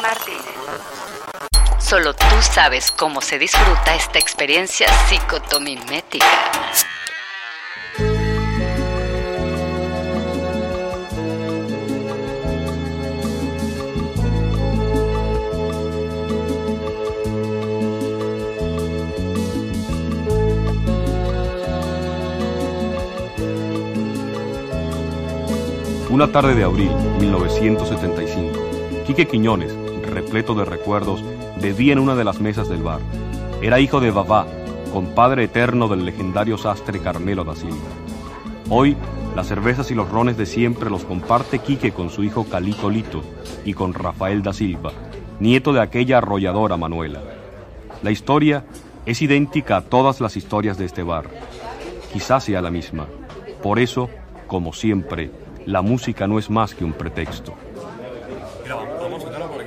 Martínez. Solo tú sabes cómo se disfruta esta experiencia psicotomimética. Una tarde de abril 1975, Quique Quiñones, repleto de recuerdos, bebía en una de las mesas del bar. Era hijo de Babá, compadre eterno del legendario sastre Carmelo da Silva. Hoy, las cervezas y los rones de siempre los comparte Quique con su hijo Calito Lito y con Rafael da Silva, nieto de aquella arrolladora Manuela. La historia es idéntica a todas las historias de este bar. Quizás sea la misma. Por eso, como siempre, la música no es más que un pretexto. Mira, vamos a sacarlo por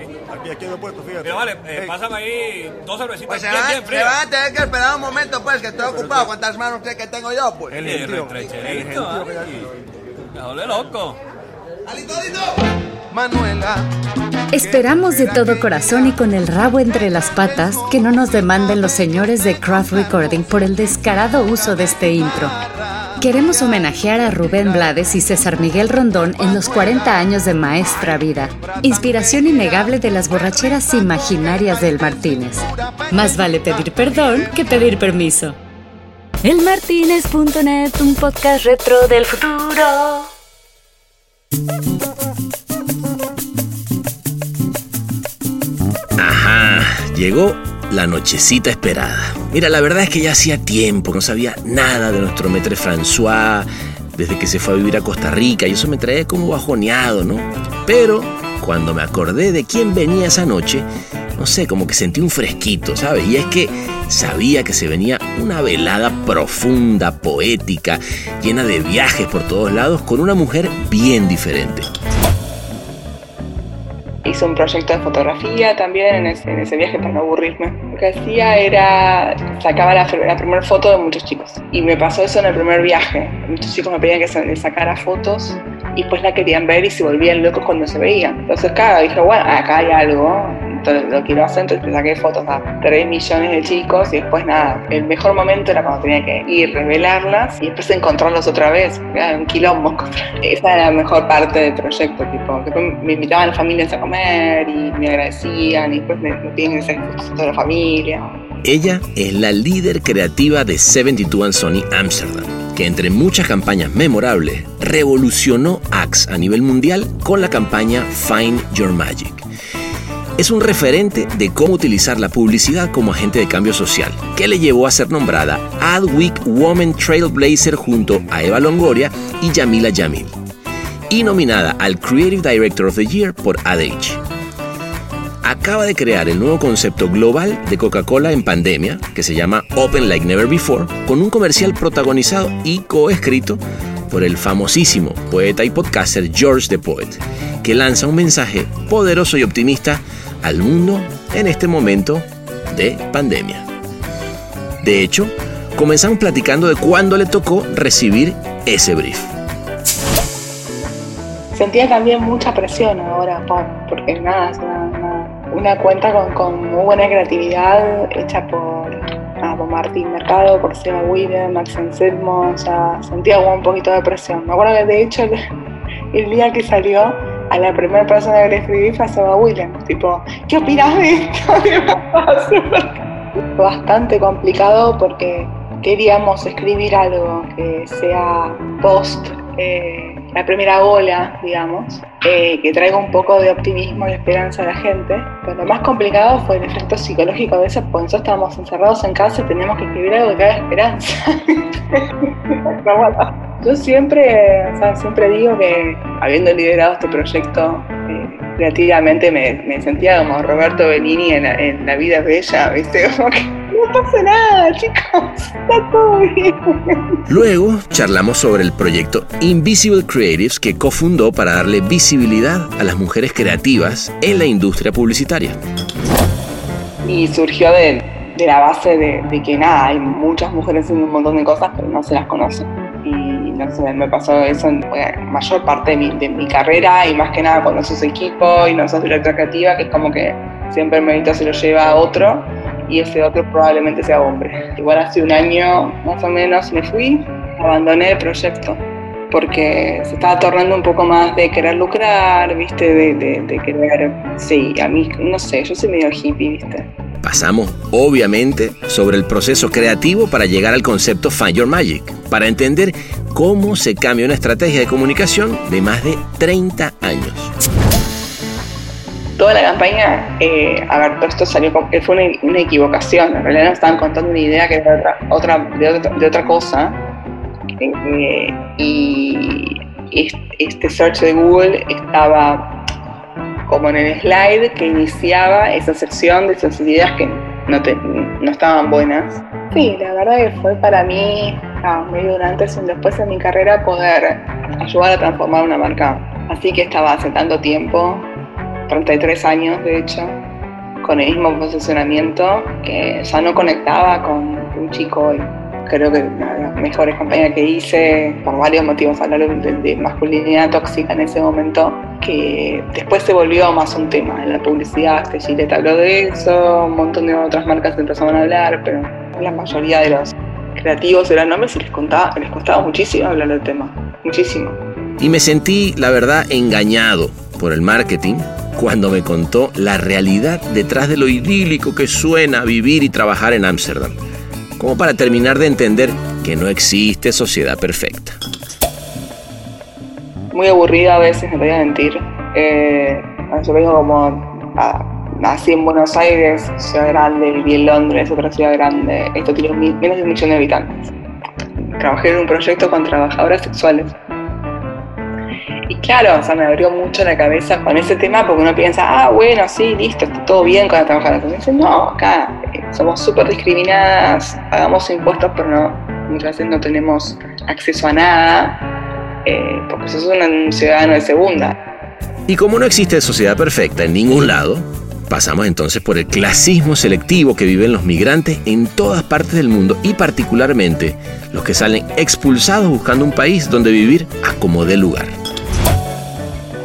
aquí. He puesto, fíjate. Vale, eh, pásame ahí dos cervecitas Pues se bien, va, bien se frías. va a tener que esperar un momento, pues, que estoy ocupado. ¿Cuántas manos que tengo yo, pues? El retrecherito, El. Manuela. Esperamos de todo corazón y con el rabo entre las patas que no nos demanden los señores de Craft Recording por el descarado uso de este intro. Queremos homenajear a Rubén Blades y César Miguel Rondón en los 40 años de Maestra Vida, inspiración innegable de las borracheras imaginarias del Martínez. Más vale pedir perdón que pedir permiso. Elmartínez.net, un podcast retro del futuro. Ajá, llegó la nochecita esperada. Mira, la verdad es que ya hacía tiempo, no sabía nada de nuestro maître François desde que se fue a vivir a Costa Rica y eso me traía como bajoneado, ¿no? Pero cuando me acordé de quién venía esa noche, no sé, como que sentí un fresquito, ¿sabes? Y es que sabía que se venía una velada profunda, poética, llena de viajes por todos lados, con una mujer bien diferente. Hice un proyecto de fotografía también en ese, en ese viaje para no aburrirme. Lo que hacía era, sacaba la, la primera foto de muchos chicos. Y me pasó eso en el primer viaje. Muchos chicos me pedían que se- les sacara fotos y después la querían ver y se volvían locos cuando se veían. Entonces, claro, dije, bueno, acá hay algo, lo quiero hacer, entonces le saqué fotos a 3 millones de chicos y después nada. El mejor momento era cuando tenía que ir, revelarlas y después encontrarlos otra vez. Un quilombo. Esa era la mejor parte del proyecto, tipo, que después me invitaban las familias a comer y me agradecían y después me, me piden que fotos de la familia. Ella es la líder creativa de 72 and Sony Amsterdam, que entre muchas campañas memorables revolucionó Axe a nivel mundial con la campaña Find Your Magic. Es un referente de cómo utilizar la publicidad como agente de cambio social, que le llevó a ser nombrada Adweek Woman Trailblazer junto a Eva Longoria y Yamila Jamil, y nominada al Creative Director of the Year por AdAge acaba de crear el nuevo concepto global de Coca-Cola en pandemia, que se llama Open Like Never Before, con un comercial protagonizado y coescrito por el famosísimo poeta y podcaster George the Poet, que lanza un mensaje poderoso y optimista al mundo en este momento de pandemia. De hecho, comenzamos platicando de cuándo le tocó recibir ese brief. Sentía también mucha presión ahora, por- porque nada, es una, cuenta con, con muy buena creatividad hecha por, nada, Martín Mercado, por Seba William, Max Anselmo, o sea, sentía un poquito de presión. Me acuerdo que de hecho el, el día que salió, a la primera persona que le escribí fue a Seba Williams, tipo, ¿qué opinas de esto? Bastante complicado porque queríamos escribir algo que sea post eh, la primera ola, digamos, eh, que traiga un poco de optimismo y esperanza a la gente. Pero lo más complicado fue el efecto psicológico de eso, porque nosotros estábamos encerrados en casa y teníamos que escribir algo que haga esperanza. Yo siempre, o sea, siempre digo que habiendo liderado este proyecto eh, creativamente me, me sentía como Roberto Benini en la, en la vida bella, ¿viste? Como no pasa nada, chicos, está todo bien. Luego charlamos sobre el proyecto Invisible Creatives que cofundó para darle visibilidad a las mujeres creativas en la industria publicitaria. Y surgió de, de la base de, de que nada, hay muchas mujeres haciendo un montón de cosas, pero no se las conoce. Y no sé, me pasó eso en mayor parte de mi, de mi carrera y más que nada cuando sos equipo y no sos directora creativa, que es como que siempre el mérito se lo lleva a otro y ese otro probablemente sea hombre. Igual hace un año más o menos me fui, abandoné el proyecto porque se estaba tornando un poco más de querer lucrar, ¿viste? De, de, querer, sí, a mí, no sé, yo soy medio hippie, ¿viste? Pasamos, obviamente, sobre el proceso creativo para llegar al concepto Find Your Magic, para entender cómo se cambia una estrategia de comunicación de más de 30 años. Toda la campaña, eh, a ver, todo esto salió, fue una, equivocación, en realidad nos estaban contando una idea que era otra, de, otra, cosa, eh, y este search de Google estaba como en el slide que iniciaba esa sección de esas ideas que no, no estaban buenas. Sí, la verdad que fue para mí ah, medio un antes y después en mi carrera poder ayudar a transformar una marca. Así que estaba hace tanto tiempo, 33 años de hecho, con el mismo posicionamiento que ya no conectaba con un chico creo que una de las mejores campañas que hice, por varios motivos, hablar de, masculinidad tóxica en ese momento, que después se volvió más un tema en la publicidad, que Gillette habló de eso, un montón de otras marcas empezaron a hablar, pero la mayoría de los creativos eran hombres y les, contaba, les costaba muchísimo hablar del tema, muchísimo. Y me sentí, la verdad, engañado por el marketing cuando me contó la realidad detrás de lo idílico que suena vivir y trabajar en Ámsterdam como para terminar de entender que no existe sociedad perfecta. Muy aburrida a veces, te voy a mentir. Eh, yo vengo como nací en Buenos Aires, ciudad grande, viví en Londres, otra ciudad grande. Esto tiene menos de un millón de habitantes. Trabajé en un proyecto con trabajadoras sexuales y claro, o sea, me abrió mucho la cabeza con ese tema porque uno piensa, ah, bueno, sí, listo, está todo bien con la trabajadora. Dicen, no, acá eh, somos súper discriminadas, pagamos impuestos, pero no, muchas veces no tenemos acceso a nada, eh, porque sos un ciudadano de segunda. Y como no existe sociedad perfecta en ningún lado, pasamos entonces por el clasismo selectivo que viven los migrantes en todas partes del mundo y particularmente los que salen expulsados buscando un país donde vivir a como dé lugar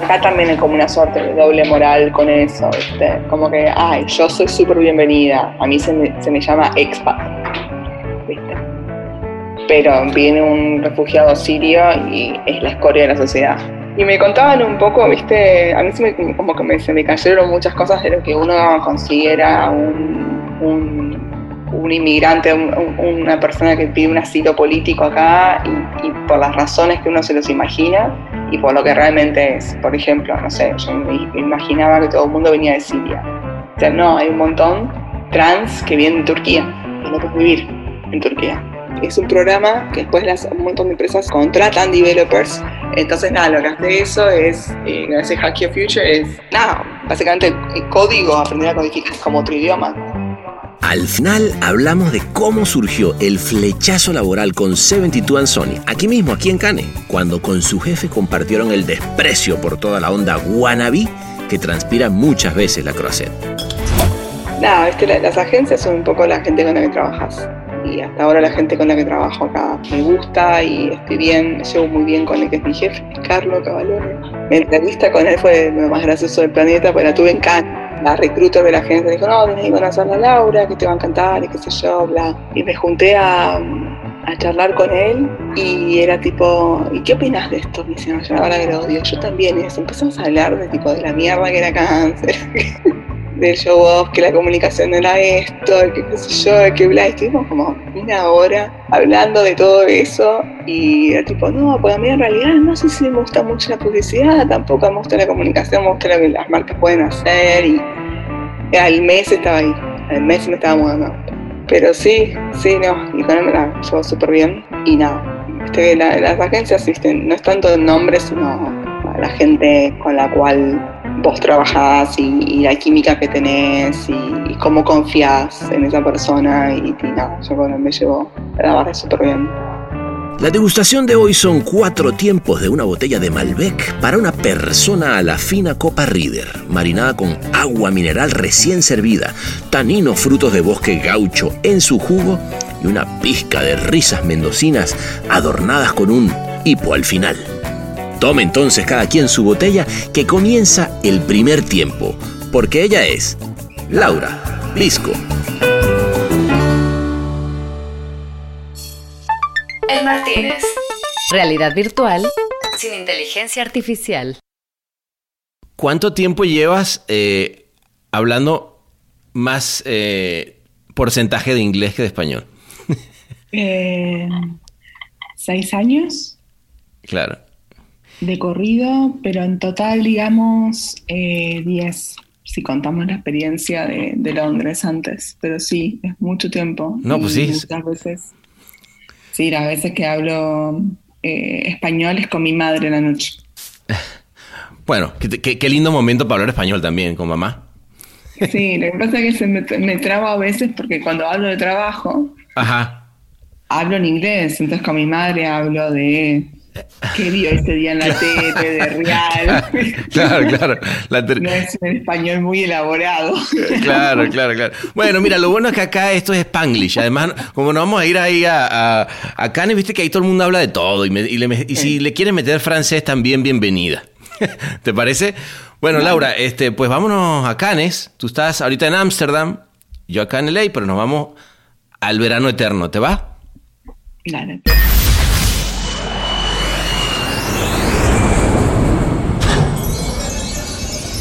acá también hay como una suerte de doble moral con eso, ¿viste? Como que, ay, yo soy súper bienvenida, a mí se me, se me llama expat, ¿viste? Pero viene un refugiado sirio y es la escoria de la sociedad. Y me contaban un poco, ¿viste? A mí se me, como que me, se me cayeron muchas cosas de lo que uno considera un, un un inmigrante, una persona que pide un asilo político acá y, y, por las razones que uno se los imagina y por lo que realmente es. Por ejemplo, no sé, yo me imaginaba que todo el mundo venía de Siria. O sea, no, hay un montón trans que vienen de Turquía y no vivir en Turquía. Es un programa que después las, un montón de empresas contratan developers. Entonces, nada, lo que hace eso es, eh, gracias Hack Your Future, es, nada, básicamente el código, aprender a codificar como otro idioma al final hablamos de cómo surgió el flechazo laboral con 72 and Sony, aquí mismo, aquí en Cannes, cuando con su jefe compartieron el desprecio por toda la onda wannabe que transpira muchas veces la Croisette. Nada, las agencias son un poco la gente con la que trabajas. Y hasta ahora la gente con la que trabajo acá me gusta y estoy bien, me llevo muy bien con el que es mi jefe, Carlos Cavalone. Mi entrevista con él fue lo más gracioso del planeta, porque la tuve en Cannes la recruta de la agencia dijo, no, tenés que conocer a Laura, que te va a encantar y qué sé yo, bla. Y me junté a, charlar con él y era tipo, ¿y qué opinas de esto? Me dice, no, yo la verdad que lo odio. Yo también, y empezamos a hablar de tipo de la mierda que era cáncer. del show off, que la comunicación era esto, que qué sé yo, que bla, estuvimos como una hora hablando de todo eso y era tipo, no, pues a mí en realidad no sé si me gusta mucho la publicidad, tampoco me gusta la comunicación, me gusta lo que las marcas pueden hacer y al mes estaba ahí, al mes me estaba mudando. Pero sí, sí, no, y con él me la llevo súper bien y nada, este, las agencias no es tanto el nombre, sino la gente con la cual vos trabajás y, la química que tenés y, cómo confías en esa persona y, nada, yo me llevo la barra súper bien. La degustación de hoy son cuatro tiempos de una botella de Malbec para una persona a la fina copa Reader, marinada con agua mineral recién servida, tanino frutos de bosque gaucho en su jugo y una pizca de risas mendocinas adornadas con un hipo al final. Tome entonces cada quien su botella que comienza el primer tiempo, porque ella es Laura Lisco. El Martínez. Realidad virtual sin inteligencia artificial. ¿Cuánto tiempo llevas eh, hablando más eh, porcentaje de inglés que de español? Eh, seis años Claro. De corrido, pero en total, digamos, eh, diez, si contamos la experiencia de, de Londres antes. Pero sí, es mucho tiempo. No, pues sí. Muchas veces. Sí, las veces que hablo eh, español es con mi madre en la noche. Bueno, qué lindo momento para hablar español también con mamá. Sí, lo que pasa es que se me, me traba a veces porque cuando hablo de trabajo, Ajá. hablo en inglés, entonces con mi madre hablo de qué vio ese día en la tele, de real. Claro, claro. La No es un español muy elaborado. Claro, claro, claro. Bueno, mira, lo bueno es que acá esto es Spanglish. Además, como nos vamos a ir ahí a, a, a Cannes, viste que ahí todo el mundo habla de todo. Y, me- y le- y si le quieren meter francés, también bienvenida. ¿Te parece? Bueno, Laura, este, pues vámonos a Cannes. Tú estás ahorita en Ámsterdam, yo acá en LA, pero nos vamos al verano eterno. ¿Te va? Claro.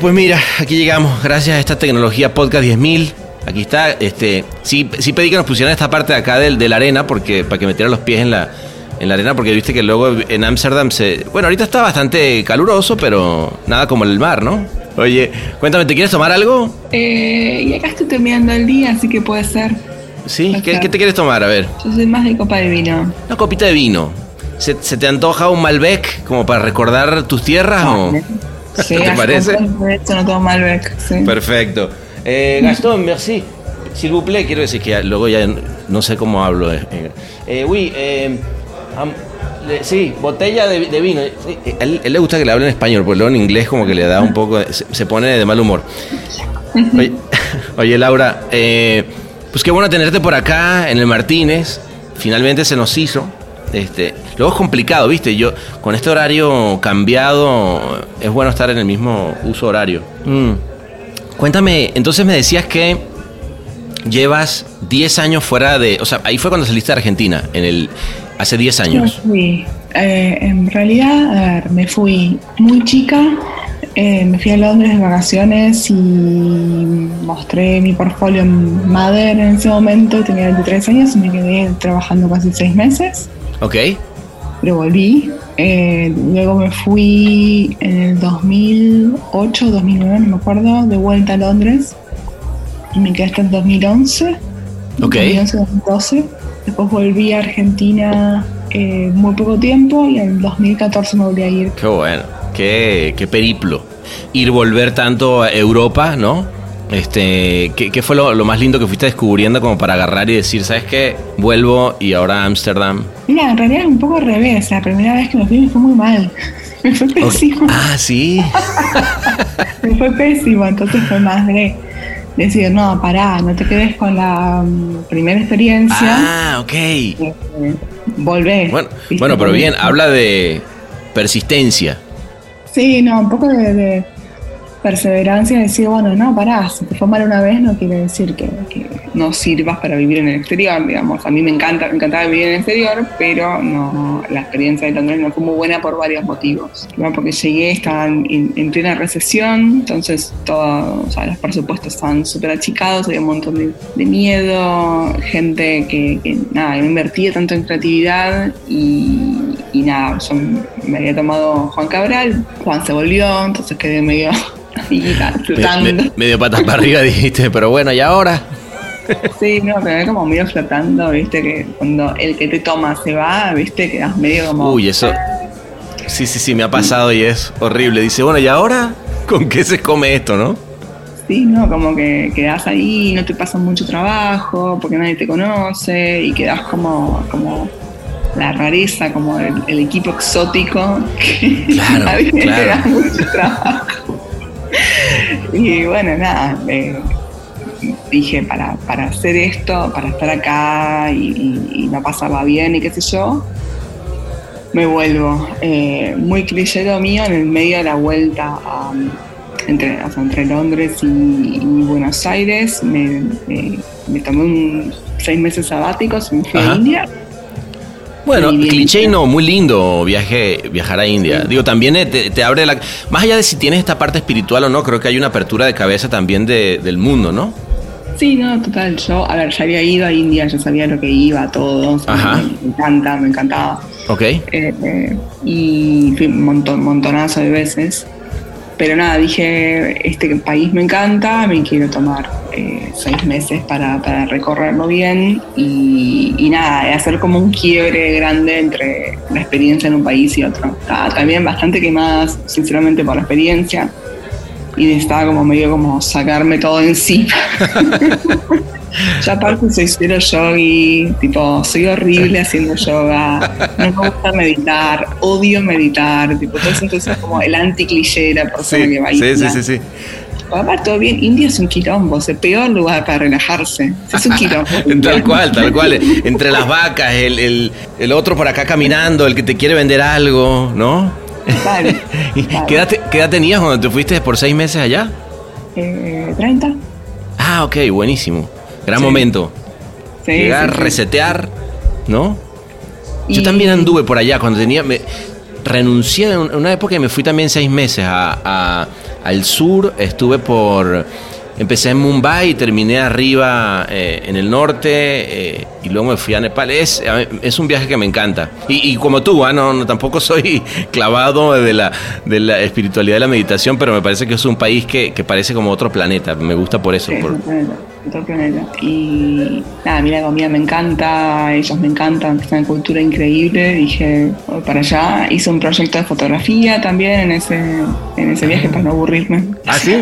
Pues mira, aquí llegamos. Gracias a esta tecnología Podcast 10.000. Aquí está. Este, sí, sí pedí que nos pusieran esta parte de acá del, de la arena porque, para que metieran los pies en la, en la arena porque viste que luego en Ámsterdam se... Bueno, ahorita está bastante caluroso, pero nada como el mar, ¿no? Oye, cuéntame, ¿te quieres tomar algo? Eh, y acá estoy terminando el día, así que puede ser. ¿Sí? ¿Qué, te quieres tomar? A ver. Yo soy más de copa de vino. Una copita de vino. ¿Se, se te antoja un Malbec como para recordar tus tierras o...? Sí, ¿Te parece? montón de esto no tomo Malbec. Sí. Perfecto. Eh, Gastón, merci. S'il vous plaît, quiero decir que luego ya no sé cómo hablo. Eh, eh, oui, eh, am- le- sí, botella de, de vino. Sí, él, él le gusta que le hablen en español, porque luego en inglés como que le da un poco, se, se pone de mal humor. Oye, oye, Laura, eh, pues qué bueno tenerte por acá en el Martínez. Finalmente se nos hizo. Este, luego es complicado, ¿viste? Yo con este horario cambiado es bueno estar en el mismo uso horario. Mm. Cuéntame, entonces me decías que llevas 10 años fuera de, o sea, ahí fue cuando saliste de Argentina, en el hace 10 Me años. fui. Eh, en realidad, a ver, me fui muy chica. eh, me fui a Londres de vacaciones y mostré mi portfolio en Mother en ese momento. Tenía 23 años y me quedé trabajando casi 6 meses. ¿Ok? Pero volví. Eh, luego me fui en el 2008, 2009, no me acuerdo, de vuelta a Londres. Y me quedé hasta el 2011. Ok. 2011, 2012. Después volví a Argentina eh, muy poco tiempo y en el 2014 me volví a ir. Qué bueno, qué, qué periplo. Ir, volver tanto a Europa, ¿no? Este, ¿qué, qué fue lo, lo más lindo que fuiste descubriendo como para agarrar y decir, ¿sabes qué? Vuelvo y ahora a Ámsterdam. Mira, en realidad es un poco al revés. La primera vez que me fui me fue muy mal. Me fue pésimo. Ah, sí. Me fue pésimo. Entonces fue más de decir, no, pará, no te quedes con la mm, primera experiencia. Ah, ok. eh, volvé. Bueno, ¿viste? bueno, pero bien, habla de persistencia. Sí, no, un poco de, de perseverancia, decir, bueno, no, pará, si te fue mal una vez no quiere decir que, que no sirvas para vivir en el exterior, digamos. A mí me encanta, me encantaba vivir en el exterior, pero no, la experiencia de Londres no fue muy buena por varios motivos. Porque llegué, estaban en, en plena recesión, entonces todo, o sea, los presupuestos estaban súper achicados, había un montón de, de miedo, gente que, que, nada, no invertía tanto en creatividad y, y nada, yo me había tomado Juan Cabral, Juan se volvió, entonces quedé medio flotando. me- medio patas para arriba dijiste, pero bueno, ¿y ahora? Sí, no, pero es como medio flotando, viste, que cuando el que te toma se va, viste, quedas medio como. Uy, eso. Sí, sí, sí, me ha pasado y es horrible. Dice, bueno, ¿y ahora con qué se come esto, no? Sí, no, como que quedas ahí, no te pasa mucho trabajo, porque nadie te conoce, y quedas como, como la rareza, como el, el equipo exótico, que Claro, nadie te claro. da mucho trabajo. Y bueno, nada, eh, dije, para, para hacer esto, para estar acá y, y, y no pasarla bien y qué sé yo, me vuelvo. Eh, muy cliché lo mío en el medio de la vuelta a, entre, o sea, entre Londres y, y Buenos Aires. Me, me- me tomé un seis meses sabáticos me fui Ajá. a India. Bueno, bien. cliché y no, muy lindo viaje, viajar a India. Digo, también eh, te, te abre la... Más allá de si tienes esta parte espiritual o no, creo que hay una apertura de cabeza también de- del mundo, ¿no? Sí, no, total. Yo, a ver, ya había ido a India, ya sabía lo que iba, todo. o sea, Ajá. Me, me encanta, me encantaba. Ok. Eh, eh, y fui un montón, montonazo de veces. Pero nada, dije, este país me encanta, me quiero tomar eh, seis meses para, para recorrerlo bien y, nada, hacer como un quiebre grande entre la experiencia en un país y otro. Estaba también bastante quemada, sinceramente, por la experiencia y necesitaba como medio como sacarme todo encima. Yo aparte soy cero yogi, tipo, soy horrible haciendo yoga, no me gusta meditar, odio meditar, tipo, todo eso entonces es como el anti-cliché de la persona que va a sí, sí, sí, sí. Aparte, todo bien, India es un quilombo, es el peor lugar para relajarse, es un quilombo. Tal cual, tal cual. Entre las vacas, el, el- el otro por acá caminando, el que te quiere vender algo, ¿no? Claro, ¿Y claro. ¿Qué edad, qué edad tenías cuando te fuiste por seis meses allá? Eh, ¿30? Ah, ok, buenísimo. Gran Sí. momento. Sí, Llegar, sí, resetear, ¿no? Yo también anduve por allá cuando tenía. Me, renuncié en una época y me fui también seis meses a, a- al sur. Estuve por. Empecé en Mumbai y terminé arriba eh, en el norte eh, y luego me fui a Nepal. Es, es un viaje que me encanta. Y, y como tú, ah, no, no, tampoco soy clavado de la, de la espiritualidad de la meditación, pero me parece que es un país que, que parece como otro planeta. Me gusta por eso. Sí, por- otro planeta. Y nada, a mí la comida me encanta, ellos me encantan, es una cultura increíble. Dije, voy para allá, hice un proyecto de fotografía también en ese, en ese viaje para no aburrirme. ¿Ah, sí?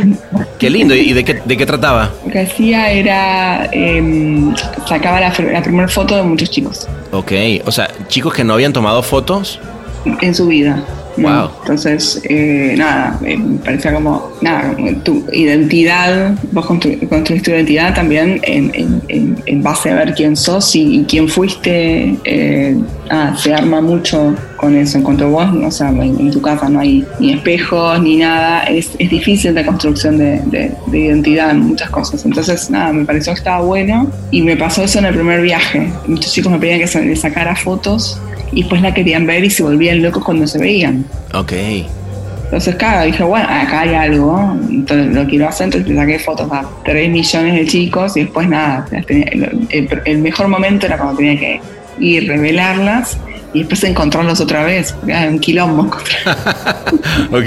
Qué lindo. ¿Y de qué, de qué trataba? Lo que hacía era, em, sacaba la, la primera foto de muchos chicos Ok, o sea, chicos que no habían tomado fotos. en su vida. Wow. Entonces, eh, nada, me parecía como, nada, tu identidad, vos constru- construís tu identidad también en, en- base a ver quién sos y, y quién fuiste. eh, ah, se arma mucho con eso. En cuanto a vos, o sea, en, en tu casa no hay ni espejos ni nada, es, es difícil la construcción de, de- de identidad en muchas cosas. Entonces, nada, me pareció que estaba bueno y me pasó eso en el primer viaje. Muchos chicos me pedían que se- les sacara fotos y después la querían ver y se volvían locos cuando se veían. Ok. Entonces, claro, dije, bueno, acá hay algo, entonces lo quiero hacer, entonces le saqué fotos a 3 millones de chicos y después nada, tenía- el, el- el mejor momento era cuando tenía que ir, revelarlas y después encontrarlos otra vez, porque era un quilombo ok.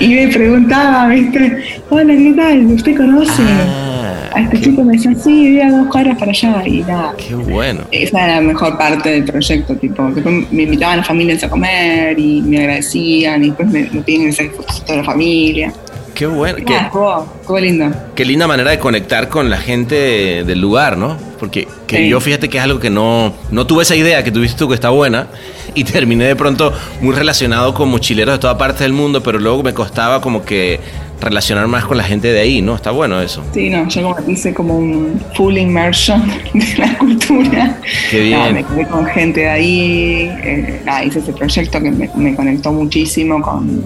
Y me preguntaba, ¿viste? Hola, ¿qué tal? ¿Usted conoce Ah, a este qué, chico? Me decía, sí, vive a dos cuadras para allá y nada. qué bueno. Esa era la mejor parte del proyecto, tipo, después me invitaban a familias a comer y me agradecían y después me, me piden que fotos de toda la familia. Qué bueno. Qué, lindo. qué linda manera de conectar con la gente del lugar, ¿no? Porque que Sí. yo fíjate que es algo que no, no tuve esa idea que tuviste tú que está buena y terminé de pronto muy relacionado con mochileros de toda parte del mundo, pero luego me costaba como que relacionar más con la gente de ahí, ¿no? Está bueno eso. Sí, no, yo como hice como un full immersion de la cultura. Qué bien. Nada, me quedé con gente de ahí, eh, nada, hice ese proyecto que me, me conectó muchísimo con,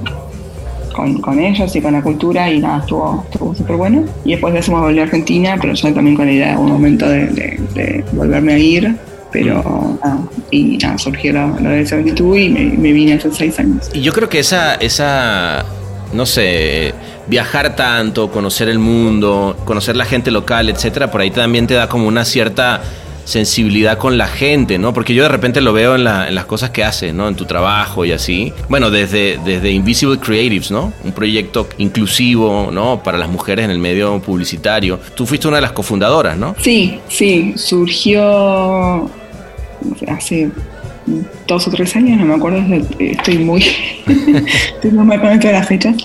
con, con ellos y con la cultura y nada, estuvo estuvo súper bueno. Y después de eso me volví a Argentina, pero yo también con la idea de un momento de, de- de volverme a ir. Pero nada, y nada, surgió lo, lo de 72 y me, me vine hace seis años. Y yo creo que esa, esa, no sé, viajar tanto, conocer el mundo, conocer la gente local, etcétera, por ahí también te da como una cierta sensibilidad con la gente, ¿no? Porque yo de repente lo veo en, la- en las cosas que hace, ¿no? En tu trabajo y así. Bueno, desde, desde Invisible Creatives, ¿no? Un proyecto inclusivo, ¿no? Para las mujeres en el medio publicitario. Tú fuiste una de las cofundadoras, ¿no? Sí, sí, surgió hace dos o tres años, no me acuerdo, estoy muy, estoy muy mal con esto de las fechas.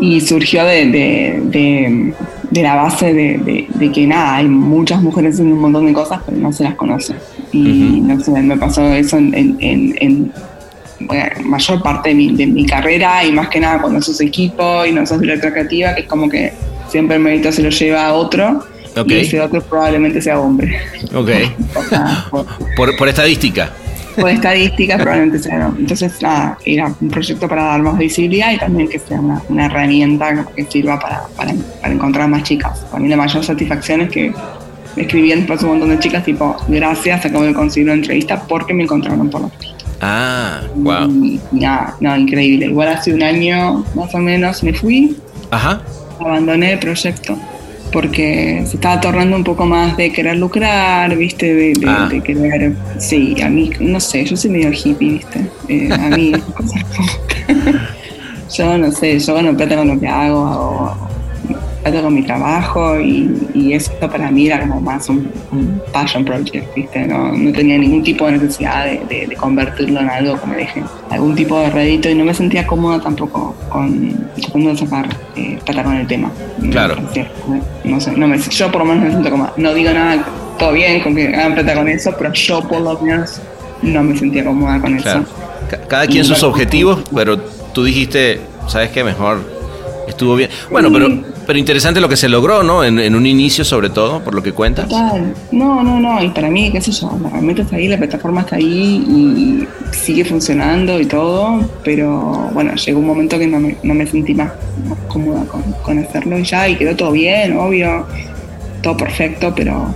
Y surgió de, de- de- de la base de, de- de que nada, hay muchas mujeres haciendo un montón de cosas, pero no se las conoce. Y no sé, me pasó eso en, en- en- en, bueno, mayor parte de mi, de mi carrera y más que nada cuando sos equipo y no sos directora creativa, que es como que siempre el mérito se lo lleva a otro Ok. y ese otro probablemente sea hombre. Ok. O sea, por, Por, por estadística. Por estadísticas probablemente sea. Entonces, nada, era un proyecto para dar más visibilidad y también que sea una, una herramienta que sirva para, para, para encontrar más chicas. Para mí la mayor satisfacción es que me escribían después un montón de chicas tipo, gracias, acabo de conseguir una entrevista porque me encontraron por la Ah, wow. y nada, no, increíble. Igual hace un año más o menos me fui, Ajá. abandoné el proyecto porque se estaba tornando un poco más de querer lucrar, ¿viste? De, de- Ah. de querer. Sí, a mí, no sé, yo soy medio hippie, ¿viste? Eh, a mí cosas. Yo no sé, yo gano plata con lo que hago, hago con mi trabajo y, y eso para mí era como más un, un passion project, ¿viste? No, no tenía ningún tipo de necesidad de, de- de convertirlo en algo que me deje algún tipo de rédito y no me sentía cómoda tampoco con tratando de sacar eh, plata con el tema. Claro. No sé, no me, yo por lo menos me siento cómoda. No digo nada, todo bien con que hagan plata con eso, pero yo por lo menos no me sentía cómoda con Claro. eso. Ca- Cada quien sus objetivos, pero tú dijiste, ¿sabes qué? Mejor estuvo bien. Bueno, pero, pero interesante lo que se logró, ¿no? En, en un inicio, sobre todo, por lo que cuentas. Total. No, no, no. Y para mí, qué sé yo, la herramienta está ahí, la plataforma está ahí y sigue funcionando y todo. Pero bueno, llegó un momento que no me, no me sentí más, cómoda con, con hacerlo y ya. Y quedó todo bien, obvio. Todo perfecto, pero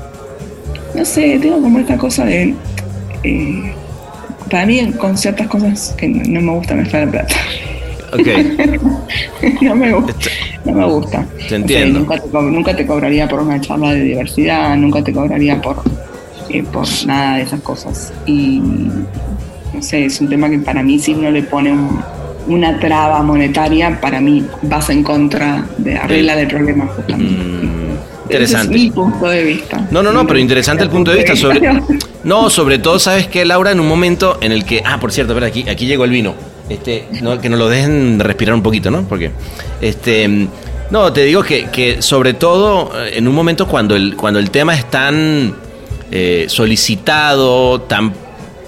no sé, tengo como esta cosa de. eh, para mí, con ciertas cosas que no, no me gusta mezclar plata. Ok, no me gusta. No me gusta. te O sea, entiendo. nunca, te co- nunca te cobraría por una charla de diversidad, nunca te cobraría por, eh, por nada de esas cosas. Y no sé, es un tema que para mí si uno le pone un- una traba monetaria, para mí vas en contra de arreglar el problema justamente. Mm, Ese interesante. es mi punto de vista. No, no, no, pero interesante el punto de vista sobre... No, sobre todo, ¿sabes qué, Laura? En un momento en el que... Ah, por cierto, espera, aquí, aquí llegó el vino. Este, no, que nos lo dejen respirar un poquito, ¿no? Porque... Este... No, te digo que, que sobre todo eh, en un momento cuando el, cuando el tema es tan eh, solicitado, tan,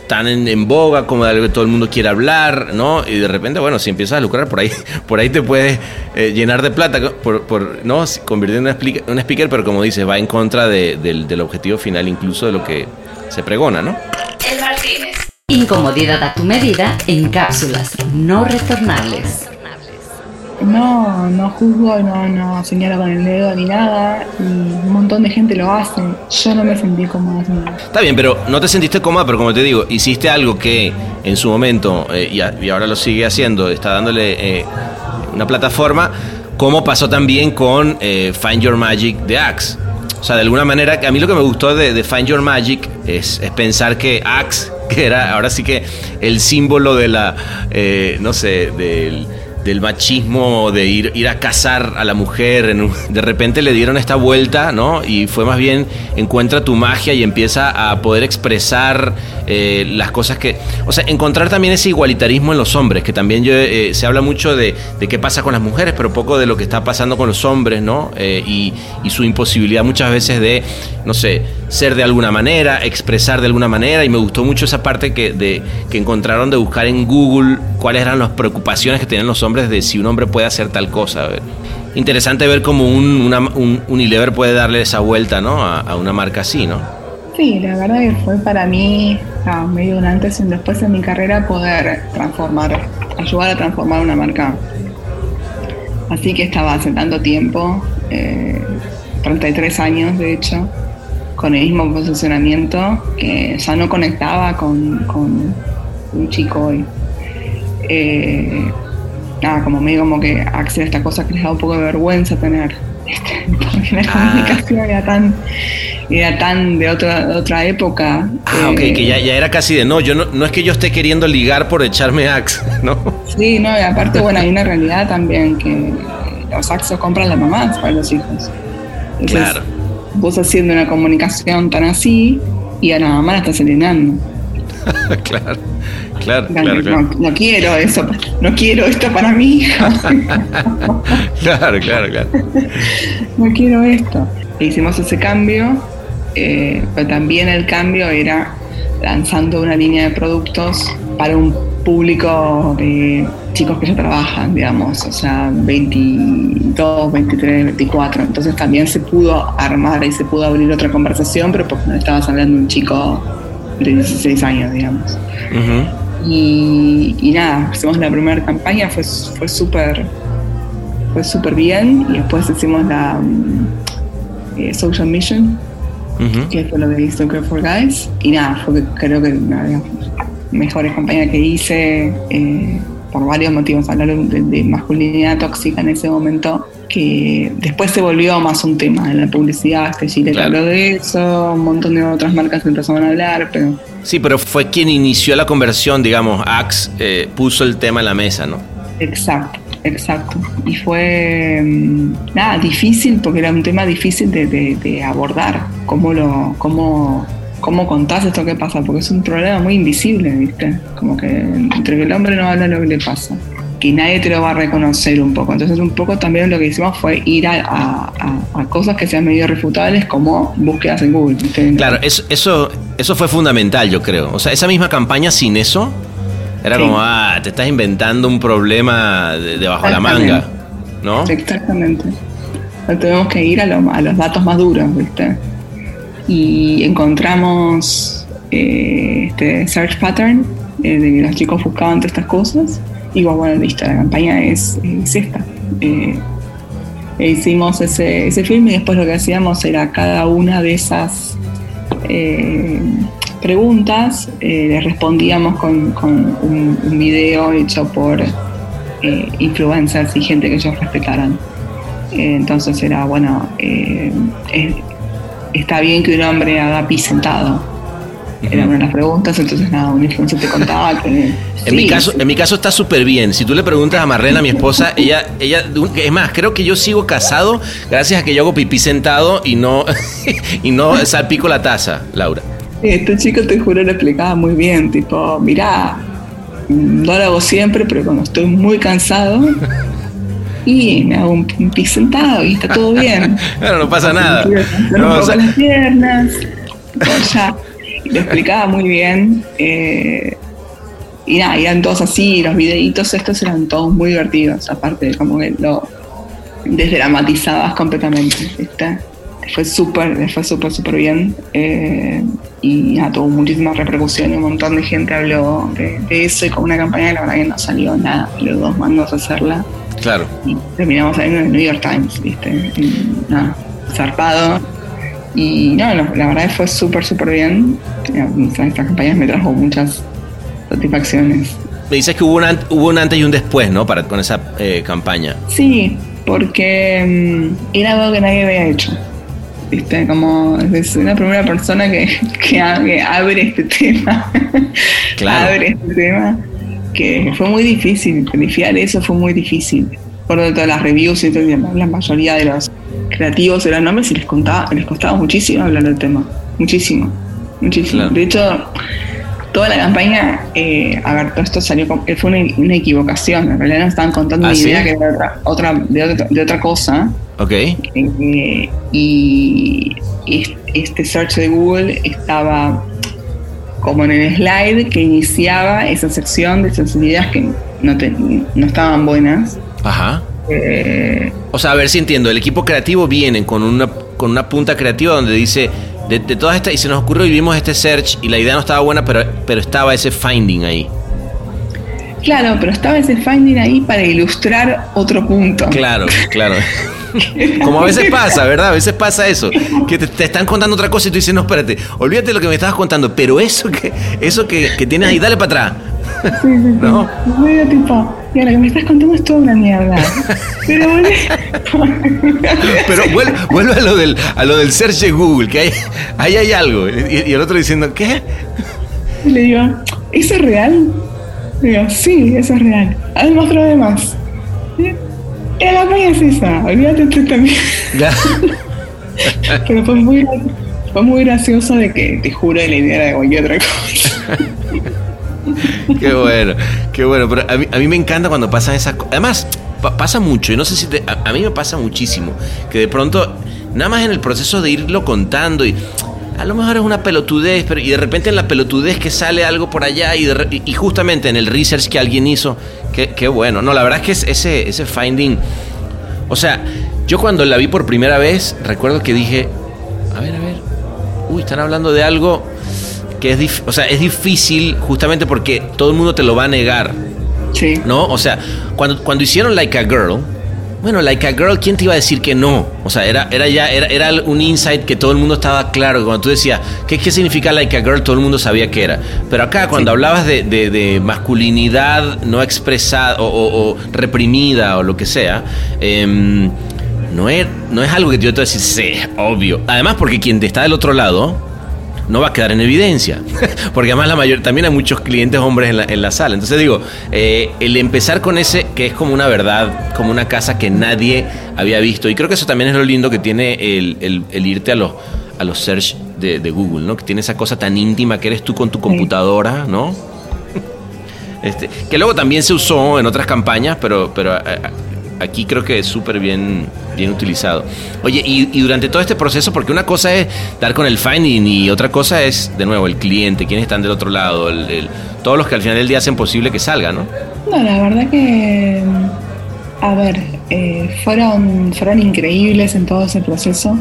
tan en, en boga como de algo que todo el mundo quiere hablar, ¿no? Y de repente, bueno, si empiezas a lucrar por ahí, por ahí te puedes eh, llenar de plata, por, por, ¿no? Convirtiendo en un speaker, pero como dices, va en contra de- del, del objetivo final, incluso de lo que se pregona, ¿no? El. Incomodidad a tu medida en cápsulas no retornables. No, no juzgo, no, no señalo con el dedo ni nada. Y un montón de gente lo hace. Yo no me sentí cómoda haciendo. Está bien, pero no te sentiste cómoda, pero como te digo, hiciste algo que en su momento, eh, y, a- y ahora lo sigue haciendo, está dándole eh, una plataforma, como pasó también con eh, Find Your Magic de Axe. O sea, de alguna manera, a mí lo que me gustó de, de Find Your Magic es, es pensar que Axe, que era ahora sí que el símbolo de la, eh, no sé, del machismo, de ir, ir a cazar a la mujer, de repente le dieron esta vuelta, ¿no? Y fue más bien, encuentra tu magia y empieza a poder expresar eh, las cosas que... O sea, encontrar también ese igualitarismo en los hombres, que también yo, eh, se habla mucho de, de qué pasa con las mujeres, pero poco de lo que está pasando con los hombres, ¿no? Y su imposibilidad muchas veces de, no sé, ser de alguna manera, expresar de alguna manera, y me gustó mucho esa parte que, de, que encontraron de buscar en Google cuáles eran las preocupaciones que tenían los hombres de si un hombre puede hacer tal cosa. Interesante ver cómo un, una- un Unilever puede darle esa vuelta ¿no? a, a una marca así, ¿no? Sí, la verdad que fue para mí ah, medio un antes y un después en mi carrera poder transformar, ayudar a transformar una marca. Así que estaba hace tanto tiempo, eh, 33 años de hecho, con el mismo posicionamiento que ya no conectaba con, con un chico hoy. Eh, nada, como medio como que acceder a esta cosa que les da un poco de vergüenza tener. Porque la Ah. comunicación era tan, era tan de otra, de otra época. Ah, ok, eh, que ya, ya era casi de no. Yo no, no es que yo esté queriendo ligar por echarme Axe, ¿no? Sí, no, y aparte, bueno, hay una realidad también que los saxos compran las mamás para los hijos. Entonces, Claro. Vos haciendo una comunicación tan así y a la mamá la estás alienando. claro, claro, No, claro, claro. no, no quiero eso, no quiero esto para mi hija. Claro, claro, claro. no quiero esto. E hicimos ese cambio, eh, pero también el cambio era lanzando una línea de productos para un público de chicos que ya trabajan, digamos, o sea, 22, 23, 24. Entonces también se pudo armar y se pudo abrir otra conversación, pero porque no estabas hablando de un chico de 16 años, digamos. Y, y nada, hicimos la primera campaña, fue, fue súper fue súper bien. Y después hicimos la mm, eh, Social Mission, que fue lo que hizo Care for Guys. Y nada, fue creo que una de las mejores campañas que hice eh, por varios motivos. Hablar de, de masculinidad tóxica en ese momento, que después se volvió más un tema en la publicidad. Este Chile Claro. habló de eso, un montón de otras marcas empezaron a hablar, pero Sí, pero fue quien inició la conversión, digamos. Axe eh, puso el tema en la mesa, ¿no? Exacto, exacto. Y fue mm, nada, difícil porque era un tema difícil de, de- de abordar. ¿Cómo lo, cómo, cómo contás esto que pasa? Porque es un problema muy invisible, ¿viste? Como que entre que el hombre no habla lo que le pasa. Que nadie te lo va a reconocer un poco. Entonces, un poco también lo que hicimos fue ir a, a- a- a cosas que sean medio refutables, como búsquedas en Google. ¿viste? Claro, eso, eso, eso fue fundamental, yo creo. O sea, esa misma campaña sin eso era Sí. como, ah, te estás inventando un problema de- debajo de la manga, ¿no? Exactamente. Pero tenemos que ir a, lo- a los datos más duros, ¿viste? Y encontramos eh, este search pattern eh, de que los chicos buscaban todas estas cosas. Y bueno, listo, la campaña es, es esta. Eh, e hicimos ese, ese film y después lo que hacíamos era cada una de esas preguntas, les respondíamos con, con un, video hecho por influencers y gente que ellos respetaran. Entonces era, bueno, está bien que un hombre haga pis sentado. Era una de las preguntas, entonces nada, un influencer te contaba que... En, mi caso, en mi caso está súper bien. Si tú le preguntas a Marlena, mi esposa, ella, ella, es más, creo que yo sigo casado gracias a que yo hago pipí sentado y no, y no salpico la taza, Laura. Este chico te juro lo explicaba muy bien, tipo, mirá, no lo hago siempre, pero cuando estoy muy cansado y me hago un, un pis sentado y está todo bien. Bueno, no pasa nada. No, un poco las piernas, ya. Lo explicaba muy bien. eh, y nada, eran todos así, los videitos estos eran todos muy divertidos, aparte de como que lo desdramatizabas completamente, ¿viste? Fue súper, fue súper, súper bien. eh, y nada, tuvo muchísima repercusión y un montón de gente habló de, de eso y con una campaña que la verdad que no salió nada, los dos mangos a hacerla claro. y terminamos saliendo en el New York Times, ¿viste? Y, nada, zarpado. Y no, la, la verdad fue súper, súper bien. Estas campañas me trajo muchas satisfacciones. Me dices que hubo un, hubo un antes y un después, ¿no? Para, con esa eh, campaña. Sí, porque mm, era algo que nadie había hecho. ¿Viste? Como es una primera persona que, que, a- que abre este tema. Claro. abre este tema. Que fue muy difícil. Verificar eso fue muy difícil. Por de todas las reviews y todo, y la mayoría de los creativos eran hombres y les, contaba, les costaba muchísimo hablar del tema. Muchísimo. Muchísimo. Claro. De hecho, toda la campaña, eh, a ver, todo esto salió, con- fue una, una equivocación. En realidad nos estaban contando ¿Ah, una sí? idea que era otra, otra- de, otra, de otra cosa. Ok. Eh, y es- este search de Google estaba como en el slide que iniciaba esa sección de esas ideas que no, te- no estaban buenas. Ajá. Eh, O sea, a ver si entiendo. El equipo creativo viene con una, con una punta creativa donde dice, de, de todas estas, y se nos ocurrió y vimos este search y la idea no estaba buena, pero, pero estaba ese finding ahí. claro, pero estaba ese finding ahí para ilustrar otro punto. Claro, claro. Como a veces pasa, ¿verdad? A veces pasa eso. Que te, te están contando otra cosa y tú dices, no, espérate, olvídate de lo que me estabas contando, pero eso que, eso que, que tienes ahí, dale para atrás. Sí, sí, sí. ¿No? Medio tipo, Y ahora que me estás contando es toda una mierda. Pero. Pero vuelve, vuelve a, lo del, a lo del search de Google, que hay, ahí hay algo. Y, y el otro diciendo, ¿qué? Y le digo, ¿eso es real? Le digo, sí, eso es real. Además, otro además. Y la mía es esa, olvídate tú también. Ya. Pero fue muy, fue muy gracioso de que te juro la idea era de cualquier otra cosa. Qué bueno, qué bueno. Pero a mí, a mí me encanta cuando pasan esas cosas. Además, pa- pasa mucho, y no sé si te- a, a mí me pasa muchísimo, que de pronto, nada más en el proceso de irlo contando y a lo mejor es una pelotudez, pero y de repente en la pelotudez que sale algo por allá y, de justamente en el research que alguien hizo, qué, qué bueno. No, la verdad es que es- ese, ese finding, o sea, yo cuando la vi por primera vez, recuerdo que dije, a ver, a ver, uy, están hablando de algo que es, dif- o sea, es difícil justamente porque todo el mundo te lo va a negar, Sí. ¿no? O sea, cuando, cuando hicieron Like a Girl, bueno, Like a Girl, ¿quién te iba a decir que no? O sea, era, era ya era, era un insight que todo el mundo estaba claro. Cuando tú decías, ¿qué, ¿qué significa Like a Girl? Todo el mundo sabía que era. Pero acá, cuando hablabas de, de- de masculinidad no expresada o, o- o reprimida o lo que sea, em, no, es, no es algo que yo te voy a decir, sí, obvio. Además, porque quien te está del otro lado no va a quedar en evidencia. Porque además la mayor, también hay muchos clientes hombres en la, en la sala. Entonces digo, eh, el empezar con ese, que es como una verdad, como una casa que nadie había visto. Y creo que eso también es lo lindo que tiene el, el- el irte a los, a los search de, de Google, ¿no? Que tiene esa cosa tan íntima que eres tú con tu computadora, ¿no? Este, que luego también se usó en otras campañas, pero, pero eh, aquí creo que es súper bien, bien utilizado. Oye, y, y durante todo este proceso, porque una cosa es dar con el finding y otra cosa es, de nuevo, el cliente, quienes están del otro lado, el- el- todos los que al final del día hacen posible que salga, ¿no? No, la verdad que, a ver, eh, fueron, fueron increíbles en todo ese proceso.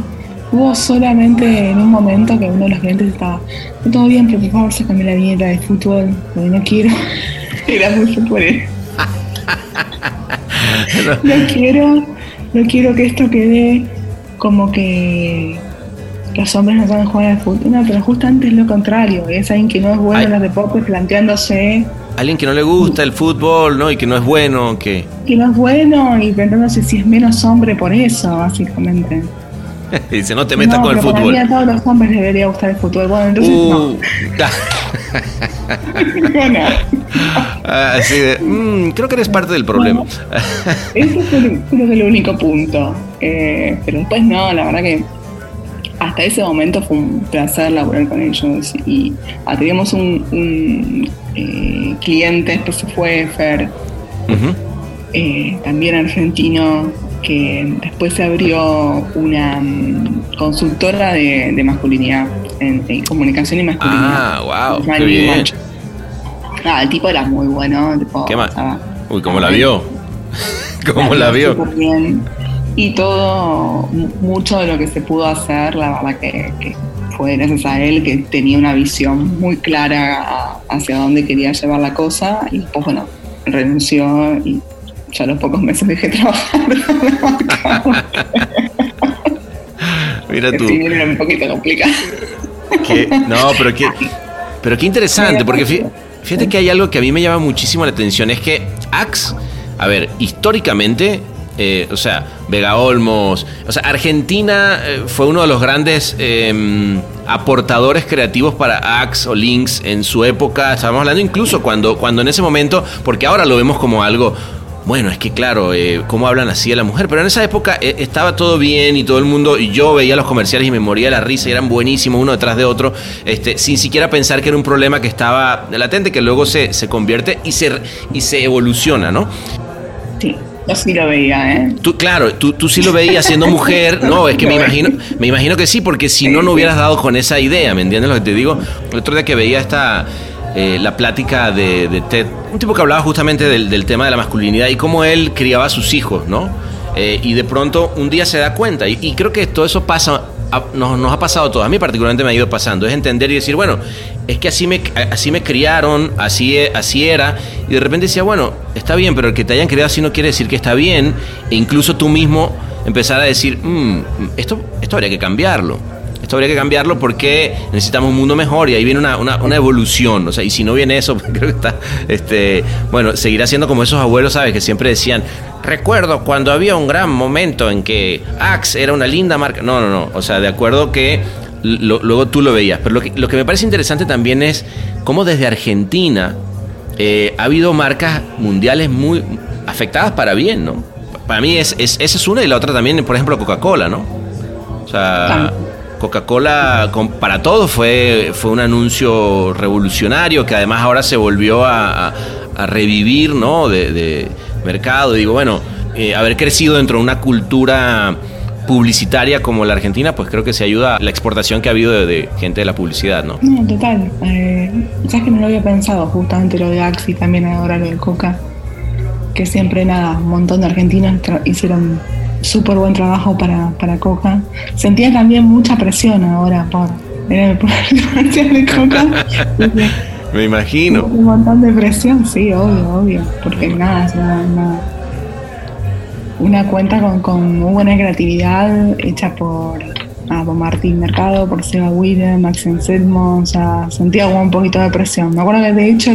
Hubo solamente en un momento que uno de los clientes estaba, "Está todo bien, pero por favor sácame la dieta de fútbol, porque no quiero. Era muy futbolero. no quiero, no quiero que esto quede como que los hombres no saben jugar al fútbol. No, pero justamente es lo contrario. Es alguien que no es bueno Ay. en los deportes planteándose Alguien que no le gusta el fútbol, ¿no? Y que no es bueno, que... que no es bueno y preguntándose si es menos hombre por eso, básicamente. Dice, no te metas no, con el fútbol. mí a todos los hombres les debería gustar el fútbol. Bueno, entonces Uh, no. no. Ah, así de, "Mm, creo que eres parte del problema. Ese fue el- creo que el único punto. Eh, pero después no, la verdad que hasta ese momento fue un placer laburar con ellos. Y teníamos un, un, eh, cliente, después se fue Fer, Ujú. eh, también argentino, que después se abrió una mm, consultora de, de masculinidad, en, en comunicación y masculinidad. Ah, wow, qué bien. Ah, el tipo era muy bueno. Tipo, ¿Qué más? estaba- Uy, ¿cómo la vio? ¿Cómo la vio? súper bien. Y todo, mu- mucho de lo que se pudo hacer, la verdad que, que fue gracias a él, que tenía una visión muy clara a- hacia dónde quería llevar la cosa. Y pues bueno, renunció y ya a los pocos meses dejé de trabajar. Mira tú. Sí, era un poquito complicado. No, pero qué, pero qué interesante, porque fí- fíjate que hay algo que a mí me llama muchísimo la atención, es que Axe, a ver, históricamente, eh, o sea, Vega Olmos, o sea, Argentina eh, fue uno de los grandes eh, aportadores creativos para Axe o Lynx en su época, estábamos hablando incluso cuando, cuando en ese momento, porque ahora lo vemos como algo bueno, es que claro, eh, cómo hablan así a la mujer, pero en esa época eh, estaba todo bien y todo el mundo, y yo veía los comerciales y me moría la risa y eran buenísimos uno detrás de otro, este, sin siquiera pensar que era un problema que estaba latente, que luego se, se convierte y se, y se evoluciona, ¿no? Sí, yo sí lo veía, ¿eh? Tú, claro, tú, tú sí lo veías siendo mujer, no, es que me imagino, me imagino que sí, porque si no, no hubieras dado con esa idea, ¿me entiendes lo que te digo? El otro día que veía esta, eh, la plática de, Ted, un tipo que hablaba justamente del, tema de la masculinidad y cómo él criaba a sus hijos, ¿no? Eh, y de pronto un día se da cuenta, y, y creo que todo eso pasa, a- nos, nos ha pasado a todos, a mí particularmente me ha ido pasando, es entender y decir, bueno, es que así me, así me criaron, así, e- así era, y de repente decía, bueno, está bien, pero el que te hayan criado así no quiere decir que está bien, e incluso tú mismo empezar a decir, "Mm, esto, esto habría que cambiarlo. Habría que cambiarlo porque necesitamos un mundo mejor y ahí viene una, una, evolución, o sea, y si no viene eso, creo que está, este, bueno, seguirá siendo como esos abuelos, ¿sabes? Que siempre decían, recuerdo cuando había un gran momento en que Axe era una linda marca, no, no, no, o sea, de acuerdo que luego tú lo veías, pero lo que, lo que me parece interesante también es cómo desde Argentina eh, ha habido marcas mundiales muy afectadas para bien, ¿no? Para mí es, es- esa es una y la otra también, por ejemplo, Coca-Cola, ¿no? O sea, Coca-Cola para todos fue, fue un anuncio revolucionario que además ahora se volvió a, revivir, ¿no? De, mercado. Digo, bueno, eh, haber crecido dentro de una cultura publicitaria como la Argentina, pues creo que se ayuda a la exportación que ha habido de, gente de la publicidad, ¿no? No, total. Eh, Sabes que no lo había pensado, justamente lo de Axe y también ahora lo de Coca. Que siempre, nada, un montón de argentinos hicieron súper buen trabajo para, para Coca. Sentía también mucha presión ahora por el comercial de Coca. Me imagino. Un montón de presión, sí, obvio, obvio. Porque nada, es una, una, una cuenta con, con muy buena creatividad hecha por, ah, por Martín Mercado, por Seba Widen, Max Anselmo. O sea, sentía como un poquito de presión. Me acuerdo que de hecho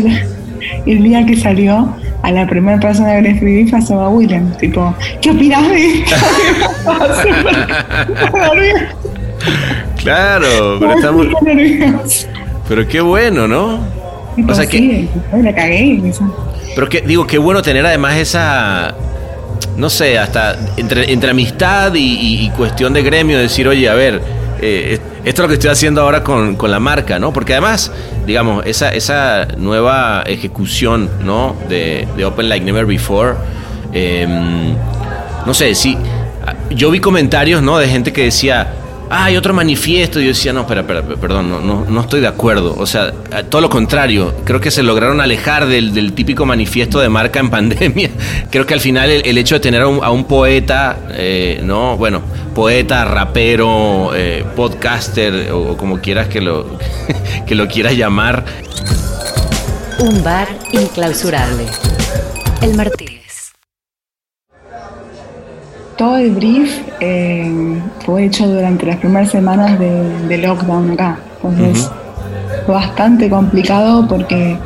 el, el día que salió, a la primera persona que le escribí fue a Widen. Tipo, ¿qué opinas de esto? Claro, pero estamos. Pero qué bueno, ¿no? O sea que. Sí, la cagué. Pero que digo, qué bueno tener además esa, no sé, hasta entre, entre amistad y, y- y cuestión de gremio, decir, oye, a ver, eh, esto es lo que estoy haciendo ahora con, con la marca, ¿no? Porque además, digamos, esa, esa nueva ejecución, ¿no? De, de Open Like Never Before, em, no sé, sí, yo vi comentarios, ¿no? De gente que decía, ah, hay otro manifiesto. Y yo decía, no, espera, espera, perdón, no, no, no estoy de acuerdo. O sea, todo lo contrario. Creo que se lograron alejar del, del típico manifiesto de marca en pandemia. Creo que al final el, el hecho de tener a un, poeta, eh, ¿no? Bueno, poeta, rapero, eh, podcaster, o, como quieras que lo, que lo quieras llamar, Un bar inclausurable. El Martínez. Todo el brief eh, fue hecho durante las primeras semanas de, de lockdown acá. Entonces fue bastante complicado porque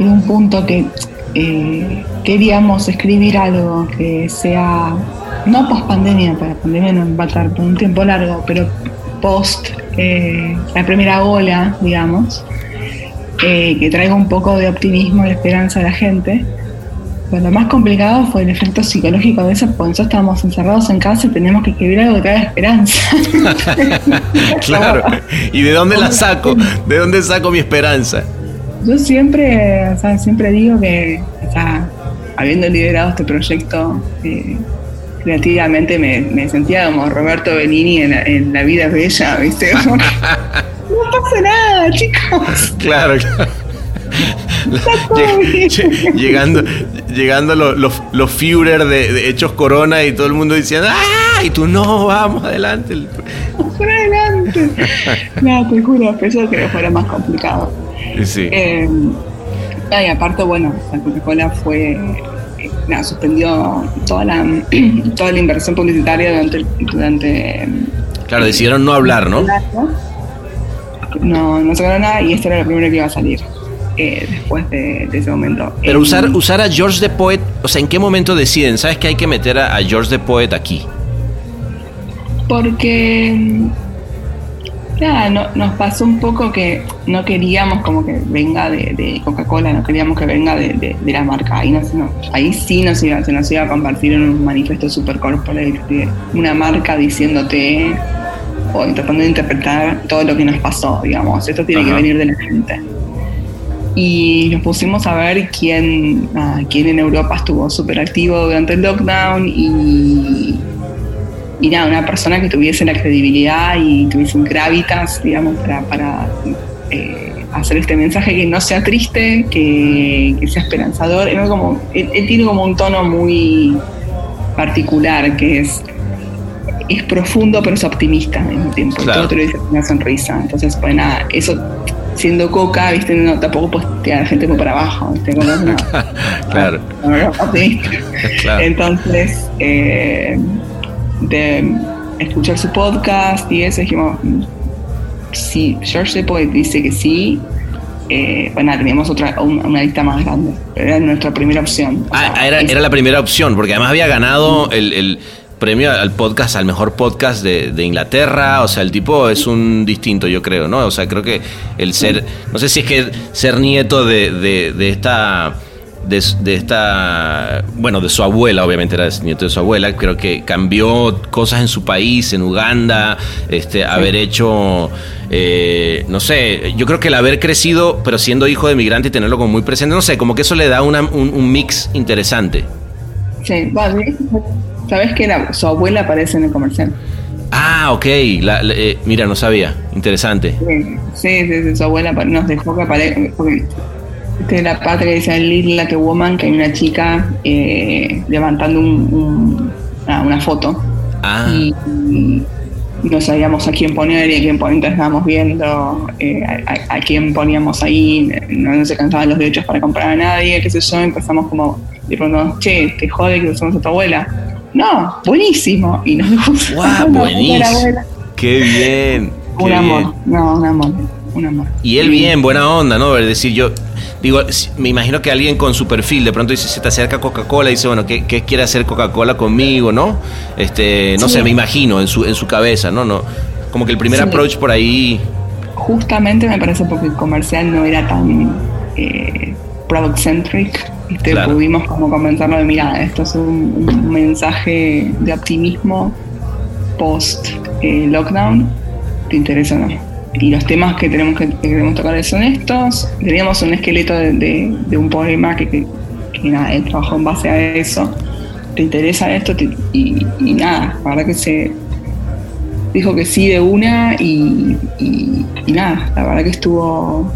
en un punto que eh, queríamos escribir algo que sea, no post pandemia, para la pandemia no va a estar por un tiempo largo, pero post eh, la primera ola, digamos, que traiga un poco de optimismo y esperanza a la gente. Pero lo más complicado fue el efecto psicológico de eso, porque nosotros estábamos encerrados en casa y teníamos que escribir algo que traiga esperanza. claro. ¿Y de dónde la saco? ¿De dónde saco mi esperanza? Yo siempre, o sea, siempre digo que, o sea, habiendo liderado este proyecto, eh, creativamente me, me sentía como Roberto Benini en, en La vida es bella, ¿viste? No pasa nada, chicos. Claro, claro. Lleg- llegando llegando los, los, los Führer de, de Hechos Corona y todo el mundo diciendo ¡Ah! Y tú no, vamos adelante. Por adelante. No, te juro, pensé que fuera más complicado. Sí. Eh, ah, y aparte, bueno, la Coca-Cola fue. eh, nada, suspendió toda la, toda la inversión publicitaria durante. durante Claro, decidieron no hablar, ¿no? No, no sacaron nada y esto era lo primero que iba a salir eh, después de, de ese momento. Pero usar, usar a George the Poet, o sea, ¿en qué momento deciden? ¿Sabes que hay que meter a, a George the Poet aquí? Porque. mm, Nada, no, nos pasó un poco que no queríamos como que venga de, de Coca-Cola, no queríamos que venga de, de- de la marca. Ahí, nos- no, ahí sí nos iba, se nos iba a compartir en un manifiesto super corporate una marca diciéndote o tratando de interpretar todo lo que nos pasó, digamos. Esto tiene Ajá. que venir de la gente. Y nos pusimos a ver quién, ah, quién en Europa estuvo súper activo durante el lockdown y, y nada, una persona que tuviese la credibilidad y tuviese un gravitas, digamos, para, para eh, hacer este mensaje que no sea triste, que, que sea esperanzador. Era como, él, él tiene como un tono muy particular, que es, es profundo pero es optimista al mismo tiempo. Y todo te lo dice con una sonrisa. Entonces, pues nada, eso siendo coca, viste, no, tampoco puedes tirar a la gente muy para abajo, ¿viste? Como, no, Claro, claro. Entonces, eh, de escuchar su podcast y eso, dijimos, "Mm, si George dice que sí, eh, bueno, teníamos otra, un- una lista más grande. Era nuestra primera opción. Ah, sea, era, era la primera opción, porque además había ganado el, el premio al podcast, al mejor podcast de, de Inglaterra. O sea, el tipo es un distinto, yo creo, ¿no? O sea, creo que el ser. No sé si es que ser nieto de, de- de esta. De, de esta. Bueno, de su abuela, obviamente era nieto de su abuela. Creo que cambió cosas en su país, en Uganda. Este, haber hecho. eh, no sé, yo creo que el haber crecido, pero siendo hijo de migrante y tenerlo como muy presente, no sé, como que eso le da una- un, un mix interesante. Sí, bueno, ¿sabes que la- su abuela aparece en el comercial? Ah, ok. La- la- eh, mira, no sabía. Interesante. Sí, sí, sí, su abuela nos dejó que aparezca. Esta es la parte que dice Little Like a Woman, que hay una chica eh, levantando un- un- ah, una foto. Ah, y, y no sabíamos a quién poner y a quién poner, estábamos viendo eh, a, a- a quién poníamos ahí, no, no se cansaban los derechos para comprar a nadie, qué sé yo, empezamos como, de pronto, che, te jode que usamos a tu abuela. No, buenísimo. Y nos de la buenísimo. Qué bien. qué Un amor, bien. no, un amor, un amor. Y él bien, buena onda, ¿no? Es decir, yo digo, me imagino que alguien con su perfil de pronto dice, se te acerca Coca-Cola y dice, bueno, ¿qué, qué quiere hacer Coca-Cola conmigo, no? Este, no Sí. sé, me imagino en su, en su cabeza, ¿no? no Como que el primer Sí. approach por ahí. Justamente me parece porque el comercial no era tan eh, product centric. Pudimos como convencerlo de, mira, esto es un, un mensaje de optimismo post eh, lockdown, ¿te interesa o no? Y los temas que tenemos que, que queremos tocar son estos. Teníamos un esqueleto de, de- de un poema que, que, que nada, él trabajó en base a eso. ¿Te interesa esto? Te- y, y nada, la verdad que se, dijo que sí de una y, y- y nada, la verdad que estuvo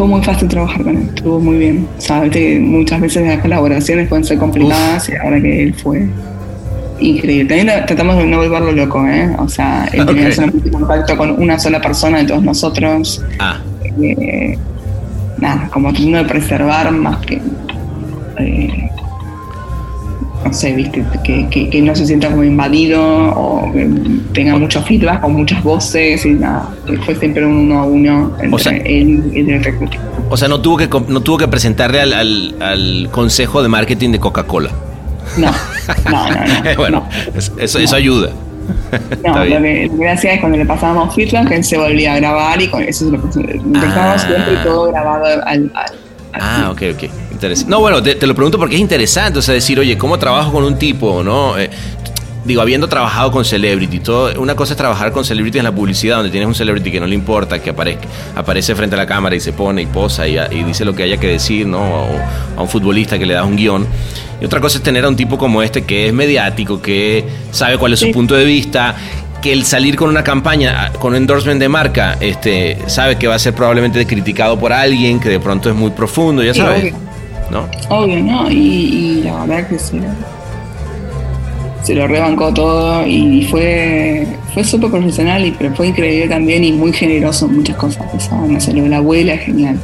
fue muy fácil trabajar con él, estuvo muy bien. Sabes que muchas veces las colaboraciones pueden ser complicadas y verdad que él fue increíble. También tratamos de no volverlo loco, ¿eh? O sea, él tenía solamente contacto con una sola persona de todos nosotros. Ah, eh, nada, como tratando de preservar más que. eh, no sé, viste, que, que- que no se sienta como invadido o que tenga mucho feedback con muchas voces y nada. Fue siempre un uno a uno entre O sea- él y el ejecutivo. o sea, no tuvo que, no tuvo que presentarle al, al- al consejo de marketing de Coca-Cola. No, no, no. no bueno, no. es- eso, eso ayuda. No, lo que, lo que hacía es cuando le pasábamos feedback, él se volvía a grabar y con eso se lo Ah. siempre todo grabado al. al- al- Ah, ok, ok. Interesante. No, bueno, te, te lo pregunto porque es interesante, o sea, decir, oye, ¿cómo trabajo con un tipo, no? Eh, digo, habiendo trabajado con celebrity, todo, una cosa es trabajar con celebrity en la publicidad, donde tienes un celebrity que no le importa, que aparezca, aparece frente a la cámara y se pone y posa y, y dice lo que haya que decir, ¿no? O a un futbolista que le das un guion. Y otra cosa es tener a un tipo como este que es mediático, que sabe cuál es su Sí. punto de vista, que el salir con una campaña, con un endorsement de marca, este, sabe que va a ser probablemente criticado por alguien que de pronto es muy profundo, ya Sí, sabes. obvio. ¿No? Obvio, ¿no? Y, y la verdad que se lo, se lo rebancó todo y fue, fue súper profesional, y, pero fue increíble también y muy generoso en muchas cosas. O sea, no sé, lo de la abuela es genial.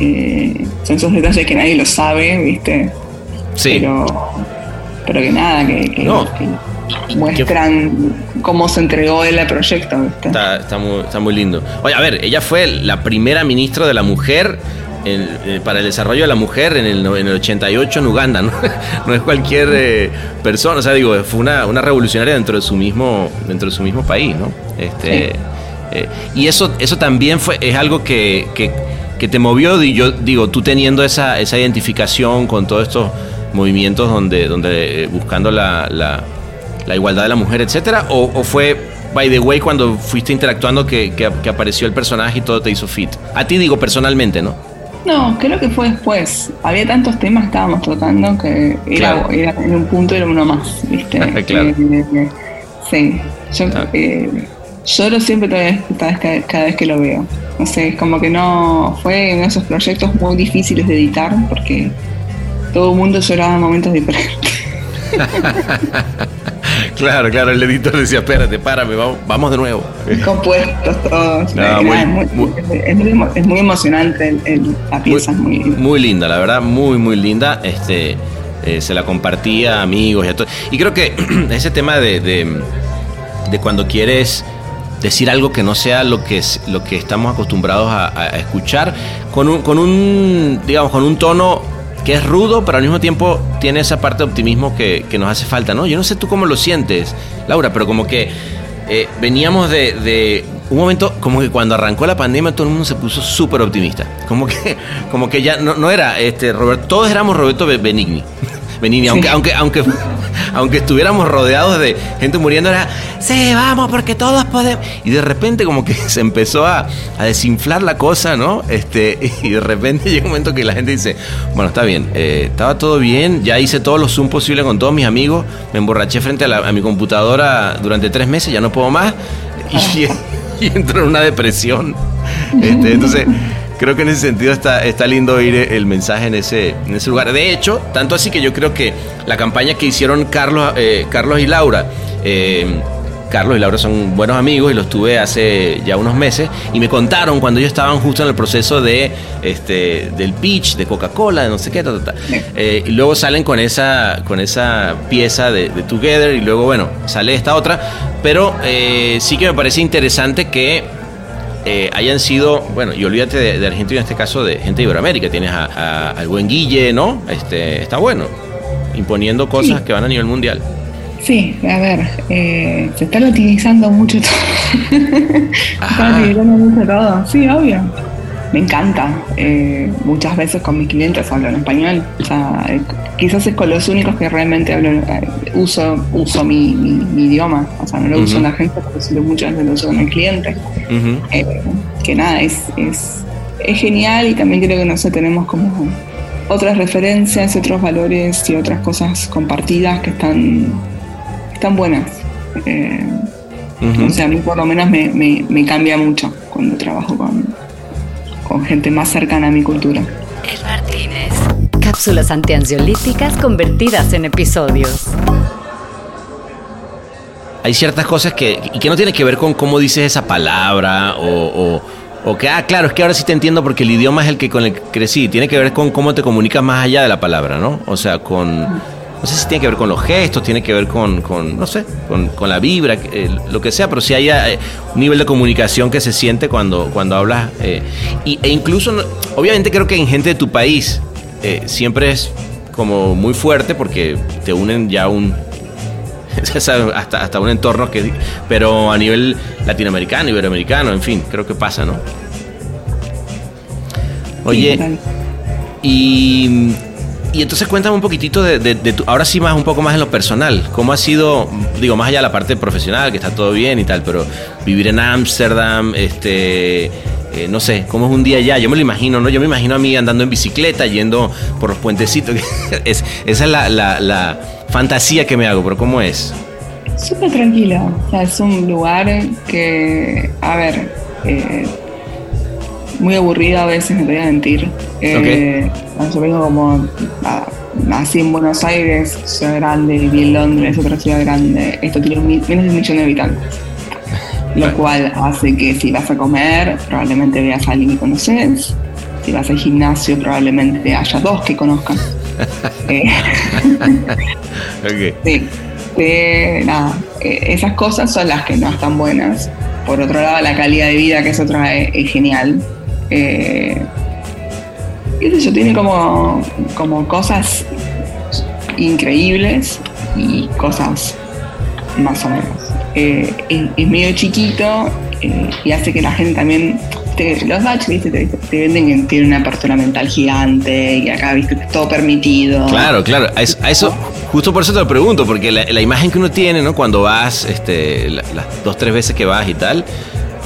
Eh, son esos detalles que nadie lo sabe, ¿viste? Sí. Pero, pero que nada, que, que- No. que muestran cómo se entregó él al proyecto, ¿viste? Está, está muy, está muy lindo. Oye, a ver, ella fue la primera ministra de la mujer en- eh, para el desarrollo de la mujer en el, en el 88 en Uganda, ¿no? No es cualquier eh, persona, o sea, digo, fue una, una revolucionaria dentro de su mismo, dentro de su mismo país, ¿no? Este, Sí. eh, y eso, eso también fue, es algo que, que, que te movió, y yo digo, tú teniendo esa, esa identificación con todos estos movimientos donde, donde buscando la, la, la igualdad de la mujer, etcétera, o, o fue by the way cuando fuiste interactuando que, que- que apareció el personaje y todo te hizo fit. A ti digo personalmente, ¿no? No, creo que fue después. Había tantos temas que estábamos tratando que era, Claro. era en un punto era uno más, ¿viste? Claro. Eh, sí, yo Ah. eh, lloro siempre cada vez, cada, vez, cada- cada vez que lo veo. No sé, es como que no. Fue uno de esos proyectos muy difíciles de editar porque todo el mundo lloraba en momentos diferentes. Claro, claro, el editor decía, espérate, párame, vamos, vamos de nuevo. Compuestos todos. No, Eh, muy- es, muy, muy- es muy es muy emocionante el- el- la pieza, es muy, Muy linda, la verdad, muy, muy linda. Este, eh, se la compartía a amigos y a todo. Y creo que ese tema de, de, de cuando quieres decir algo que no sea lo que, es, lo que estamos acostumbrados a, a escuchar, con un, con un, digamos, con un tono que es rudo, pero al mismo tiempo tiene esa parte de optimismo que, que nos hace falta, ¿no? Yo no sé tú cómo lo sientes, Laura, pero como que eh, veníamos de, de un momento como que cuando arrancó la pandemia todo el mundo se puso súper optimista. Como que, como que ya no, no era este Roberto, todos éramos Roberto Be- Benigni. Benigni, aunque, aunque, aunque, aunque estuviéramos rodeados de gente muriendo, era sí, vamos, porque todos podemos. Y de repente como que se empezó a, a desinflar la cosa, ¿no? Este, y de repente llega un momento que la gente dice, bueno, está bien, eh, estaba todo bien, ya hice todos los Zoom posibles con todos mis amigos, me emborraché frente a, la- a mi computadora durante tres meses, ya no puedo más, y, y entro en una depresión. Este, entonces, creo que en ese sentido está, está lindo oír el mensaje en ese, en ese lugar. De hecho, tanto así que yo creo que la campaña que hicieron Carlos, eh, Carlos y Laura, eh, Carlos y Laura son buenos amigos y los tuve hace ya unos meses y me contaron cuando ellos estaban justo en el proceso de este del pitch de Coca-Cola, de no sé qué, ta, ta, ta. Eh, y luego salen con esa con esa pieza de, de Together y luego bueno sale esta otra, pero eh, sí que me parece interesante que eh, hayan sido, bueno, y olvídate de, de Argentina en este caso, de gente de Iberoamérica. Tienes a- a- al buen Guille, ¿no? Este, está bueno, imponiendo cosas Sí. que van a nivel mundial. Sí, a ver, eh, se está utilizando mucho todo. se está utilizando mucho todo. Sí, obvio. Me encanta. Eh, muchas veces con mis clientes hablo en español. O sea, eh, quizás es con los únicos que realmente hablo, eh, uso, uso mi, mi- mi idioma. O sea, no lo uso en la agencia, pero muchas veces lo uso con el cliente. Que nada, es, es, es genial y también creo que nosotros tenemos como otras referencias, otros valores y otras cosas compartidas que están, están buenas. Ujú. O sea, a mí por lo menos me, me- me cambia mucho cuando trabajo con, con gente más cercana a mi cultura. El Martínez. Cápsulas antiansiolíticas convertidas en episodios. Hay ciertas cosas que, y que no tienen que ver con cómo dices esa palabra o, o- o que, ah, claro, es que ahora sí te entiendo porque el idioma es el que con el que crecí. Tiene que ver con cómo te comunicas más allá de la palabra, ¿no? O sea, con... No sé si tiene que ver con los gestos, tiene que ver con, con no sé, con, con la vibra, eh, lo que sea, pero si hay eh, un nivel de comunicación que se siente cuando, cuando hablas. eh, y, e incluso, obviamente creo que en gente de tu país siempre es como muy fuerte porque te unen ya un, hasta, hasta un entorno que... Pero a nivel latinoamericano, iberoamericano, en fin, creo que pasa, ¿no? Oye, y, y entonces cuéntame un poquitito de, de- de tu... Ahora sí más un poco más en lo personal. ¿Cómo ha sido, digo, más allá de la parte profesional, que está todo bien y tal, pero vivir en Ámsterdam, este... eh, no sé, ¿cómo es un día allá? Yo me lo imagino, ¿no? Yo me imagino a mí andando en bicicleta, yendo por los puentecitos. es, esa es la, la- la fantasía que me hago, pero ¿cómo es? Súper tranquilo. O sea, es un lugar que, a ver, eh, muy aburrido a veces, te voy a mentir. Eh, Yo vengo como nací en Buenos Aires, ciudad grande, viví en Londres, otra ciudad grande. Esto tiene menos de un millón de habitantes. Lo cual hace que si vas a comer, probablemente veas a alguien que conoces. Si vas al gimnasio, probablemente haya dos que conozcan. Eh. Sí, nada, eh, esas cosas son las que no están buenas. Por otro lado, la calidad de vida, que es otra, es, es genial. Qué sé yo, tiene como, como cosas increíbles y cosas más o menos. Eh, es, es medio chiquito eh, y hace que la gente también... te- los Dutch, ¿viste? Te, te venden que tiene una apertura mental gigante y acá, viste, que es todo permitido. Claro, claro. A eso, a eso- justo por eso te lo pregunto, porque la, la imagen que uno tiene, ¿no? Cuando vas, este, la- las dos, tres veces que vas y tal,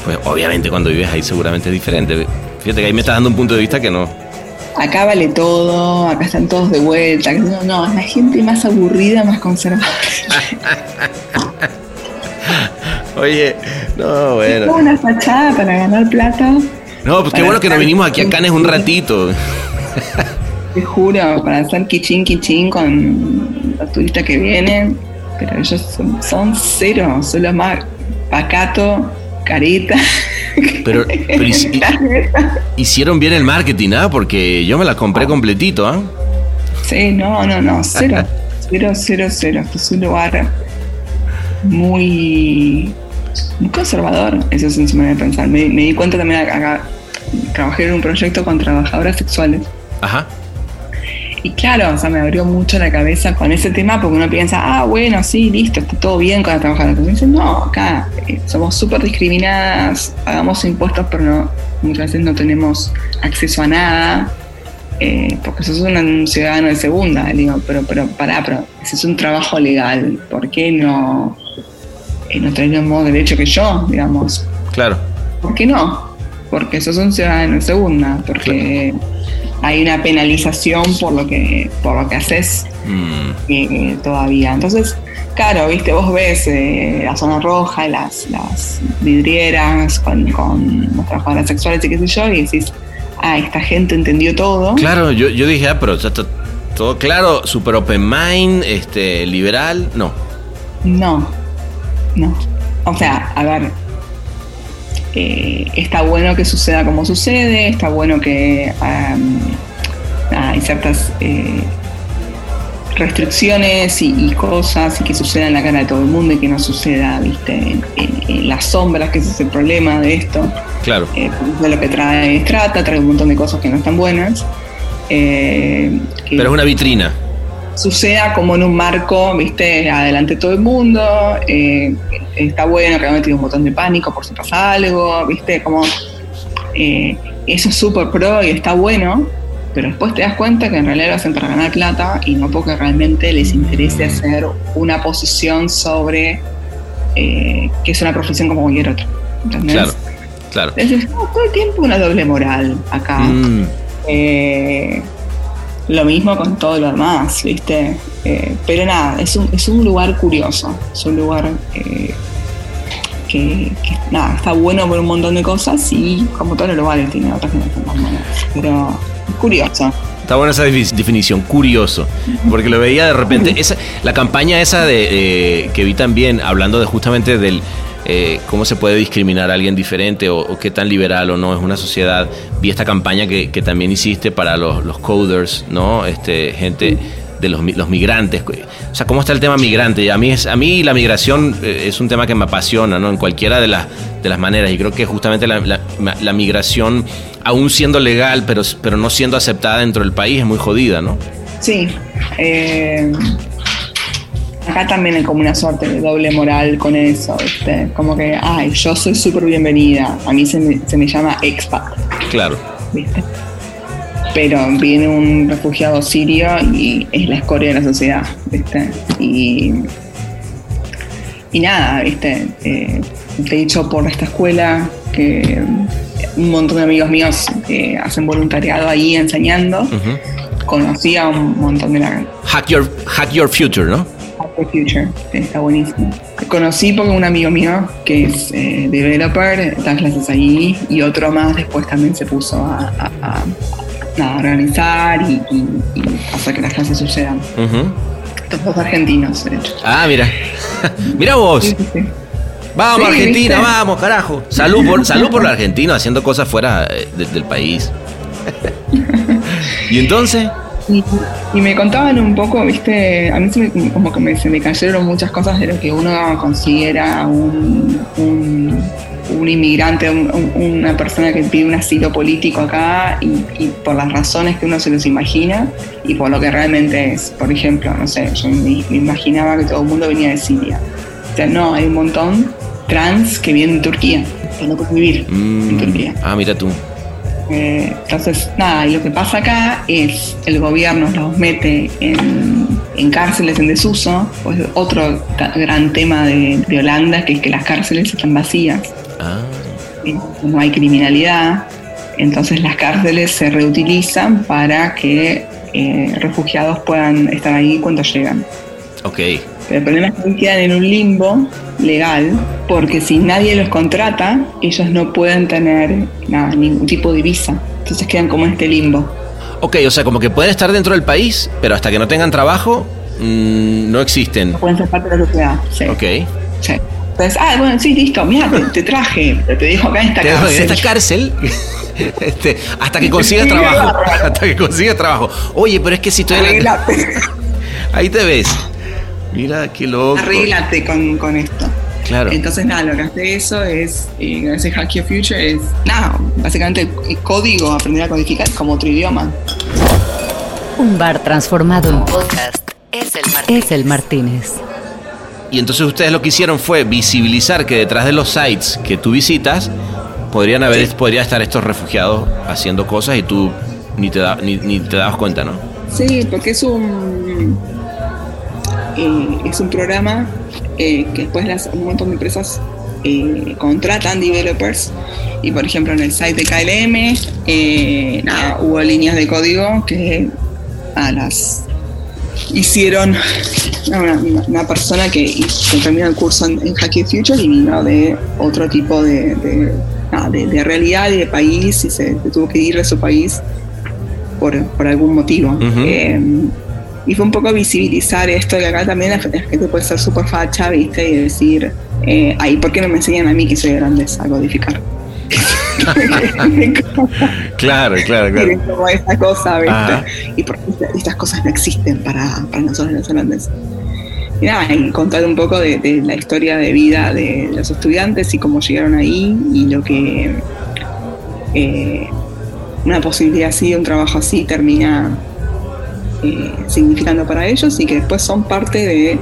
pues obviamente cuando vives ahí seguramente es diferente. Fíjate que ahí me estás dando un punto de vista que no. Acá vale todo, acá están todos de vuelta. No, no, es la gente más aburrida, más conservadora. Oye, no, bueno. Toda una fachada para ganar plata, No, pues qué bueno que nos vinimos aquí a Canes un ratito. te juro, para hacer kichín kichín con los turistas que vienen. Pero ellos son, son cero, son los más pacato, careta. Pero, pero hici- hicieron bien el marketing, ¿ah? Porque yo me la compré completito, ¿ah? Sí, no, no, no, cero. Cero, cero, cero. Esto es un lugar muy muy conservador, eso es una manera de pensar. Me, me di cuenta también acá, trabajé en un proyecto con trabajadoras sexuales. Ajá. Y claro, o sea, me abrió mucho la cabeza con ese tema porque uno piensa, ah, bueno, sí, listo, está todo bien con las trabajadoras. Pero dicen, no, acá eh, somos súper discriminadas, pagamos impuestos, pero no, muchas veces no tenemos acceso a nada, eh, porque sos un ciudadano de segunda. Digo, pero, pero, pará, pero ese es un trabajo legal, ¿por qué no, eh, no tenés el mismo derecho que yo, digamos? Claro. ¿Por qué no? Porque sos un ciudadano de segunda, porque hay una penalización por lo que, por lo que haces Mm, eh, todavía. Entonces, claro, viste, vos ves eh, la zona roja, las, las vidrieras con, con las trabajadoras sexuales y qué sé yo, y decís, ah, esta gente entendió todo. Claro, yo, yo dije, ah, pero está to- todo claro, super open mind, este, liberal, no. No, no. O sea, a ver, eh, está bueno que suceda como sucede, está bueno que hay ciertas eh, restricciones y, y cosas y que suceda en la cara de todo el mundo y que no suceda, viste, en, en- en las sombras, que ese es el problema de esto. Claro. Eh, de lo que trae trata, trae un montón de cosas que no están buenas. Eh, que- Pero es una vitrina. Suceda como en un marco, viste, adelante todo el mundo, eh, está bueno que ha metido un botón de pánico por si pasa algo, viste, como eh, eso es súper pro y está bueno, pero después te das cuenta que en realidad lo hacen para ganar plata y no porque realmente les interese hacer una posición sobre eh, que es una profesión como cualquier otra. ¿entendés? Claro, claro. Entonces, no, todo el tiempo una doble moral acá. Mm, Eh, lo mismo con todo lo demás, ¿viste? Eh, pero nada, es un, es un lugar curioso, es un lugar eh, que, que, nada, está bueno por un montón de cosas y como todos los lugares tiene otras que no son tan buenas. Pero es curioso. Está buena esa defi- definición, curioso, porque lo veía de repente. Esa, la campaña esa de eh, que vi también, hablando de justamente del eh, cómo se puede discriminar a alguien diferente o, qué tan liberal o no es una sociedad. Vi esta campaña que, también hiciste para los, coders, ¿no? Este, gente de los, mi- los migrantes. O sea, ¿cómo está el tema migrante? A mí, es, a mí la migración eh, es un tema que me apasiona, ¿no? En cualquiera de las, de las maneras. Y creo que justamente la migración, aún siendo legal, pero, pero no siendo aceptada dentro del país, es muy jodida, ¿no? Sí. eh, acá también hay como una suerte de doble moral con eso, ¿viste? Como que, ay, yo soy súper bienvenida. A mí se me, se me llama expat. Claro. ¿viste? Pero viene un refugiado sirio y es la escoria de la sociedad, ¿viste? Y, y nada, ¿viste? Eh, de hecho, por esta escuela, que un montón de amigos míos que hacen voluntariado ahí enseñando, Ujú. conocí a un montón de la Hack your, hack your future, ¿no? The Future, que está buenísimo. Conocí porque un amigo mío que es eh, developer da clases ahí y otro más después también se puso a, a- a- nada, a organizar y, y- y hacer que las clases sucedan. Ujú. Estos dos argentinos, de hecho. Ah, mira. mira vos. Sí, sí, sí. Vamos, Argentina, ¿viste? vamos, carajo. Salud por, salud por la Argentina haciendo cosas fuera eh, de- del país. y entonces, Y, y me contaban un poco, viste, a mí se me, como que me, se me cayeron muchas cosas de lo que uno considera un, un, un inmigrante, un- un- una persona que pide un asilo político acá y, y por las razones que uno se los imagina y por lo que realmente es. Por ejemplo, no sé, yo me, me imaginaba que todo el mundo venía de Siria. O sea, no, hay un montón trans que vienen de Turquía, que no pueden vivir en mm, Turquía. ah, mira tú. Eh, entonces, nada, y lo que pasa acá es el gobierno los mete en, en cárceles en desuso, pues otro gran tema de, de Holanda, que es que las cárceles están vacías, Ah, no hay criminalidad, entonces las cárceles se reutilizan para que eh, refugiados puedan estar ahí cuando llegan. ok. Pero el problema es que quedan en un limbo legal, porque si nadie los contrata, ellos no pueden tener nada, ningún tipo de visa. Entonces quedan como en este limbo. Ok, o sea, como que pueden estar dentro del país, pero hasta que no tengan trabajo, mm, no existen. No pueden ser parte de la sociedad. Sí, Ok. sí. Entonces, ah, bueno, sí, listo, mira, te, te traje, te dejo acá en esta Te cárcel. en esta cárcel este, hasta que consigas trabajo. Hasta que consigas trabajo. Oye, pero es que si estoy en la... Ahí te ves. Mira, qué loco. arréglate con, con esto. Claro. Entonces, nada, lo que hace eso es, eh, ese Hack Your Future es, nada, básicamente el código, aprender a codificar como otro idioma. Un bar transformado en Podcast es el Martínez. es el Martínez. Y entonces ustedes lo que hicieron fue visibilizar que detrás de los sites que tú visitas podrían haber, podría estar estos refugiados haciendo cosas y tú ni te, da- ni, ni te dabas cuenta, ¿no? Sí, porque es un eh, es un programa eh, que después las, un montón de empresas eh, contratan developers y por ejemplo en el site de KLM eh, nada, hubo líneas de código que a las hicieron una, una- persona que, que terminó el curso en, en Hack Your Future y vino de otro tipo de, de, nada, de- de realidad y de país y se, se tuvo que ir de su país por, por algún motivo. Ujú. Eh, y fue un poco visibilizar esto, que acá también la gente puede ser súper facha, ¿viste? Y decir, eh, ay, ¿por qué no me enseñan a mí que soy grande a codificar? Claro, claro, Tienen como esa cosa, ¿viste? Ajá. Y porque esta- estas cosas no existen para, para nosotros los holandeses. Y nada, y contar un poco de, de la historia de vida de los estudiantes y cómo llegaron ahí y lo que eh, una posibilidad así, un trabajo así termina eh, significando para ellos y que después son parte de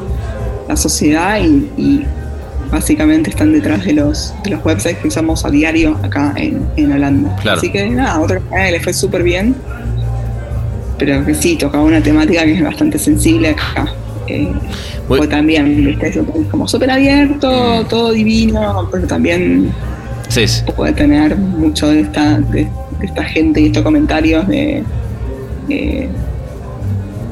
la sociedad y, y básicamente están detrás de los, de los websites que usamos a diario acá en, en Holanda. Claro. Así que nada, otra vez les fue súper bien, pero que sí, tocaba una temática que es bastante sensible acá. Eh, o también, ¿viste? Como súper abierto, todo divino, pero también Sí, sí. puede tener mucho de esta, de, de esta gente y estos comentarios de, eh,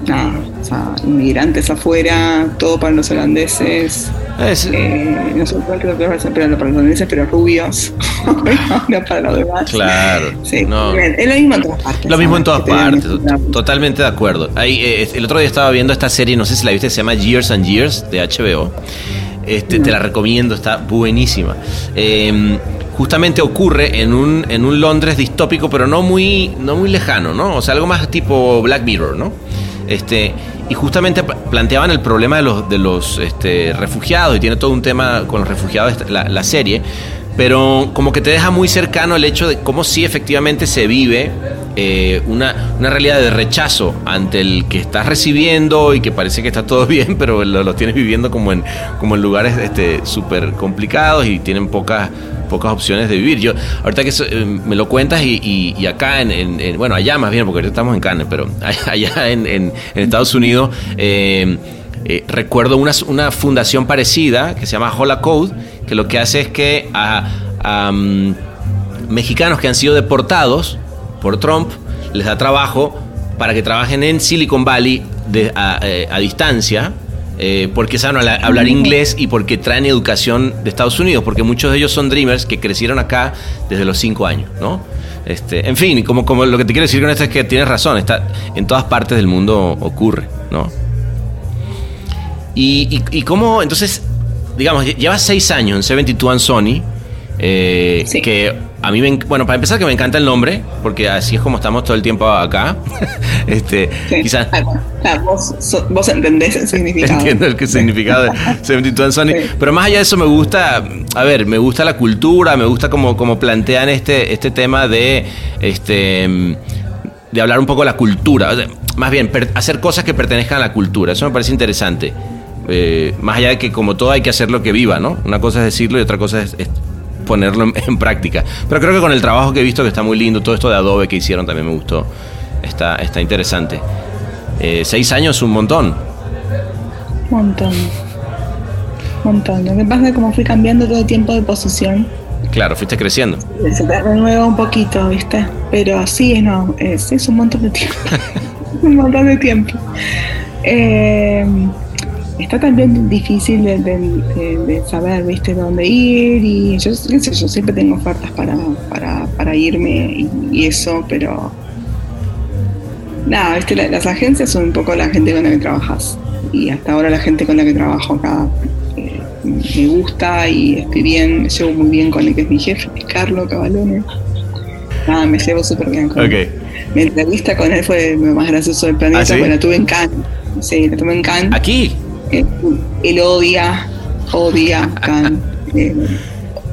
nada, o sea, inmigrantes afuera, todo para los holandeses, Es- eh, no sé cuál creo que para los holandeses, pero rubios, no para los demás. Claro. Sí, No. es lo mismo en todas partes. Lo mismo en todas partes, totalmente de acuerdo. Ahí, eh, el otro día estaba viendo esta serie, no sé si la viste, se llama Years and Years de HBO. Este, Te la recomiendo, está buenísima. Eh, justamente ocurre en un, en un Londres distópico, pero no muy, no muy lejano, ¿no? O sea, algo más tipo Black Mirror, ¿no? Este, y justamente planteaban el problema de los, de los este, refugiados, y tiene todo un tema con los refugiados la, la serie, pero como que te deja muy cercano el hecho de cómo sí efectivamente se vive eh, una, una realidad de rechazo ante el que estás recibiendo y que parece que está todo bien, pero lo, lo tienes viviendo como en, como en lugares este, súper complicados y tienen pocas pocas opciones de vivir. Yo, ahorita que eh, me lo cuentas y, y- y acá, en, en- en- bueno, allá más bien, porque ahorita estamos en Cannes, pero allá en, en- Estados Unidos, eh, recuerdo una, una fundación parecida que se llama Hola Code, que lo que hace es que a, a, mm, mexicanos que han sido deportados por Trump les da trabajo para que trabajen en Silicon Valley de- a, eh, a distancia. eh, porque saben habla- hablar inglés y porque traen educación de Estados Unidos, porque muchos de ellos son dreamers que crecieron acá desde los cinco años, ¿no? Este, en fin, como, como lo que te quiero decir con esto es que tienes razón, está, en todas partes del mundo ocurre, ¿no? Y, y, y cómo, entonces, digamos, lle- llevas seis años en 72 and Sony, eh, Sí. que a mí me, en- bueno, para empezar que me encanta el nombre, porque así es como estamos todo el tiempo acá. este, Sí. quizás claro, vos, entendés el significado. entiendo el significado de 72 and Sony, Sí. pero más allá de eso me gusta, a ver, me gusta la cultura, me gusta como, como plantean este, este tema de, este, mm, de hablar un poco de la cultura, o sea, más bien per- hacer cosas que pertenezcan a la cultura, eso me parece interesante. Eh, más allá de que como todo hay que hacer lo que viva, ¿no? Una cosa es decirlo y otra cosa es, es ponerlo en, en práctica. Pero creo que con el trabajo que he visto que está muy lindo, todo esto de Adobe que hicieron también me gustó, está, está interesante. Eh, seis años un montón. Montón. Montón. Lo que pasa es que como fui cambiando todo el tiempo de posición, Claro, fuiste creciendo. se te renueva un poquito, ¿viste? Pero sí, no, es, es un montón de tiempo. un montón de tiempo. Eh, está también difícil de, de- de- de saber, ¿viste? Dónde ir y yo, qué sé yo, siempre tengo ofertas para, para, para irme y, y eso, pero nada, ¿viste? La- las agencias son un poco la gente con la que trabajas y hasta ahora la gente con la que trabajo acá eh, me gusta y estoy bien, me llevo muy bien con el que es mi jefe, que es Carlo Cavalone. Nada, me llevo súper bien con Ok. él. Mi entrevista con él fue lo más gracioso del planeta, ¿Ah, sí? la tuve en Cannes. Sí, la tuve en Cannes. Aquí. Él, él odia odia Kant, eh,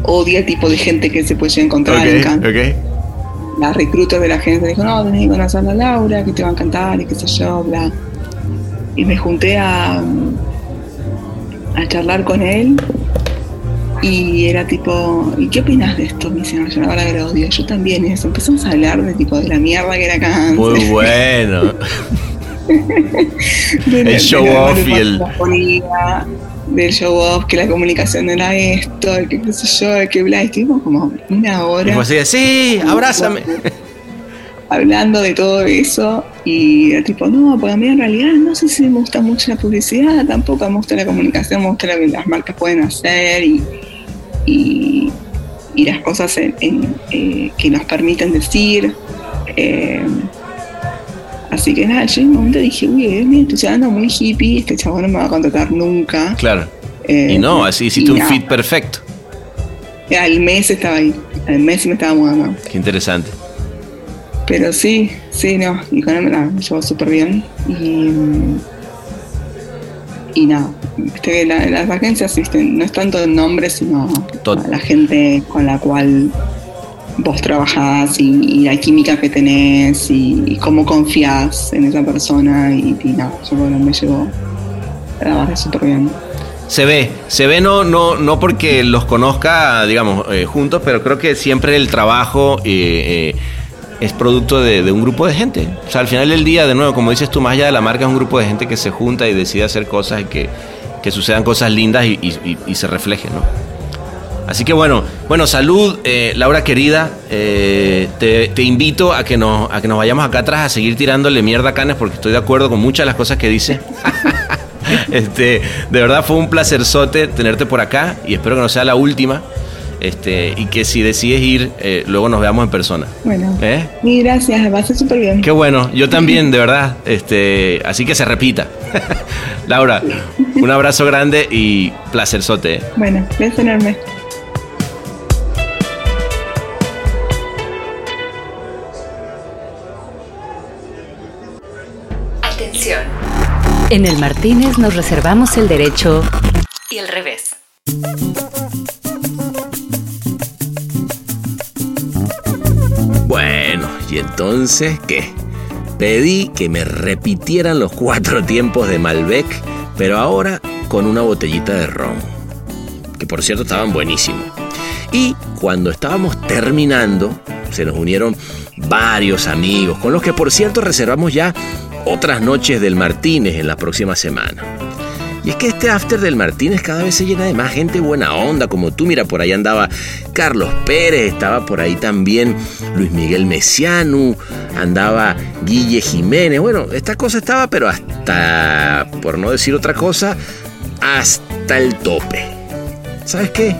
odia el tipo de gente que se puede encontrar en Kant. ok. La recruta de la agencia dijo, no, tenés que conocer a Laura, que te va a encantar y qué sé yo, bla. Y me junté a, a charlar con él y era tipo, ¿y qué opinas de esto? Me dice, no, yo la verdad que lo odio. Yo también eso. Empezamos a hablar de tipo de la mierda que era Kant. Muy bueno. de El show de off y el- del show off, que la comunicación era esto, que qué sé yo, que bla, y estuvimos como una Y hora fue así de, sí, abrázame. hablando de todo eso y era tipo, no, porque a mí en realidad no sé si me gusta mucho la publicidad, tampoco me gusta la comunicación, me gusta lo que las marcas pueden hacer y, y, y las cosas en- en, eh, que nos permiten decir. eh, así que nada, yo en un momento dije, uy, es mi entusiasmo muy hippie, este chabón no me va a contratar nunca. Claro. Eh, Y no, así hiciste un nada. fit perfecto. Al mes estaba ahí, al mes me estaba mudando. Qué interesante. Pero sí, sí, no, y con él me la llevó súper bien. Y, y nada, la- las agencias no es tanto el nombre, sino Tot- la gente con la cual vos trabajás y, y la química que tenés y, y cómo confías en esa persona. Y, y nada, yo bueno, me llevó la verdad súper bien. Se ve, se ve no, no, no porque los conozca, digamos, eh, juntos, pero creo que siempre el trabajo eh, eh, es producto de, de un grupo de gente. O sea, al final del día, de nuevo, como dices tú, más allá de la marca, es un grupo de gente que se junta y decide hacer cosas y que, que sucedan cosas lindas y, y- y- y se reflejen, ¿no? Así que bueno, bueno, salud, eh, Laura querida. eh, te, te invito a que, nos, a que nos vayamos acá atrás a seguir tirándole mierda a Canes porque estoy de acuerdo con muchas de las cosas que dice. este, de verdad fue un placerzote tenerte por acá y espero que no sea la última. Este, y que si decides ir, eh, luego nos veamos en persona. Bueno, ¿Eh? gracias, va a ser súper bien. Qué bueno, yo también, de verdad. Este, así que se repita. Laura, un abrazo grande y placerzote. ¿eh? Bueno, beso enorme. En el Martínez nos reservamos el derecho y el revés. Bueno, ¿y entonces qué? Pedí que me repitieran los cuatro tiempos de Malbec, pero ahora con una botellita de ron, que por cierto estaban buenísimos. Y cuando estábamos terminando, se nos unieron varios amigos, con los que por cierto reservamos ya otras noches del Martínez en la próxima semana. Y es que este after del Martínez cada vez se llena de más gente buena onda, como tú. Mira, por ahí andaba Carlos Pérez, estaba por ahí también Luis Miguel Mesiano, andaba Guille Jiménez. Bueno, esta cosa estaba, pero hasta, por no decir otra cosa, hasta el tope. ¿Sabes qué?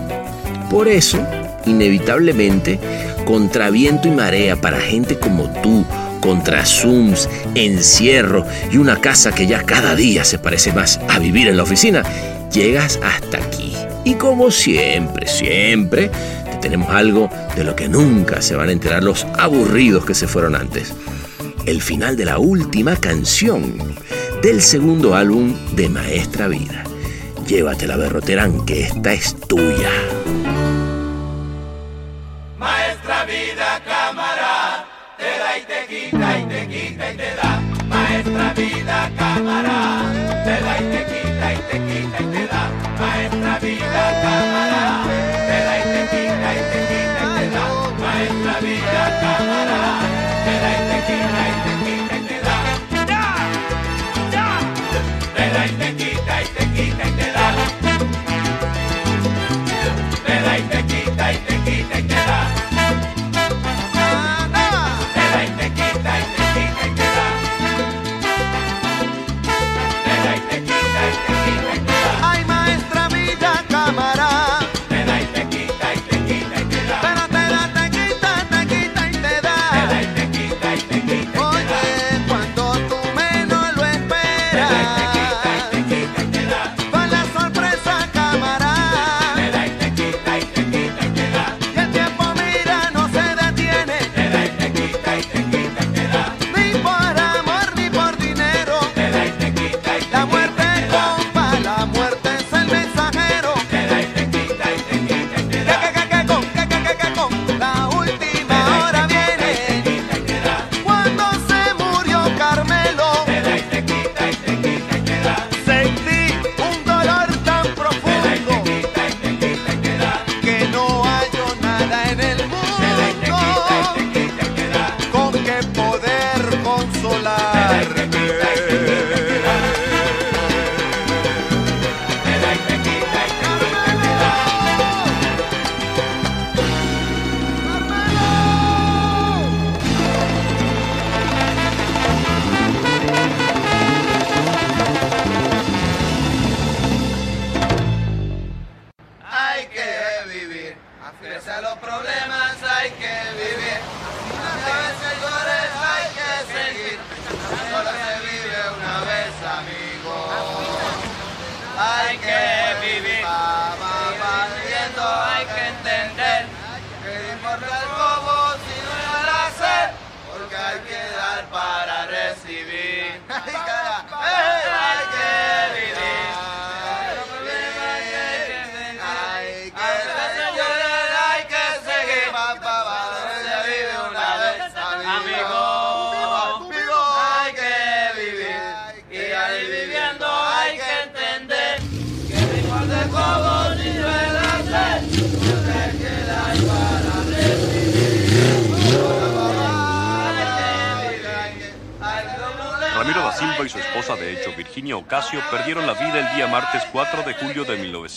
Por eso, inevitablemente, contra viento y marea para gente como tú, contra Zooms, encierro y una casa que ya cada día se parece más a vivir en la oficina, llegas hasta aquí. Y como siempre, siempre, te tenemos algo de lo que nunca se van a enterar los aburridos que se fueron antes. El final de la última canción del segundo álbum de Maestra Vida. Llévatela, Berroterán, que esta es tuya. Quita y te da. Maestra vida, cámara, te da y te quita y te quita y te da. Maestra vida, cámara,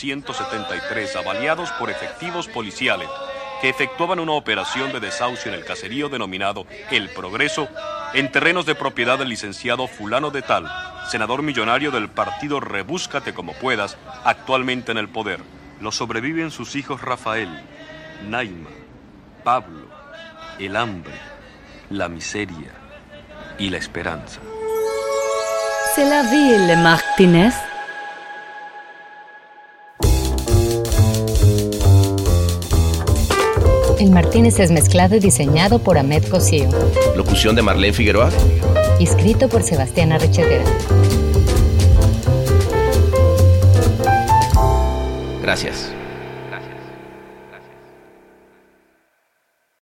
173 avaliados por efectivos policiales que efectuaban una operación de desahucio en el caserío denominado El Progreso, en terrenos de propiedad del licenciado fulano de tal, senador millonario del partido Rebúscate como puedas, actualmente en el poder. Lo sobreviven sus hijos Rafael, Naima, Pablo, el hambre, la miseria y la esperanza. C'est la ville, Martínez. El Martínez es mezclado y diseñado por Ahmed Cosío. Locución de Marlene Figueroa. Y escrito por Sebastián Arrechetera. Gracias.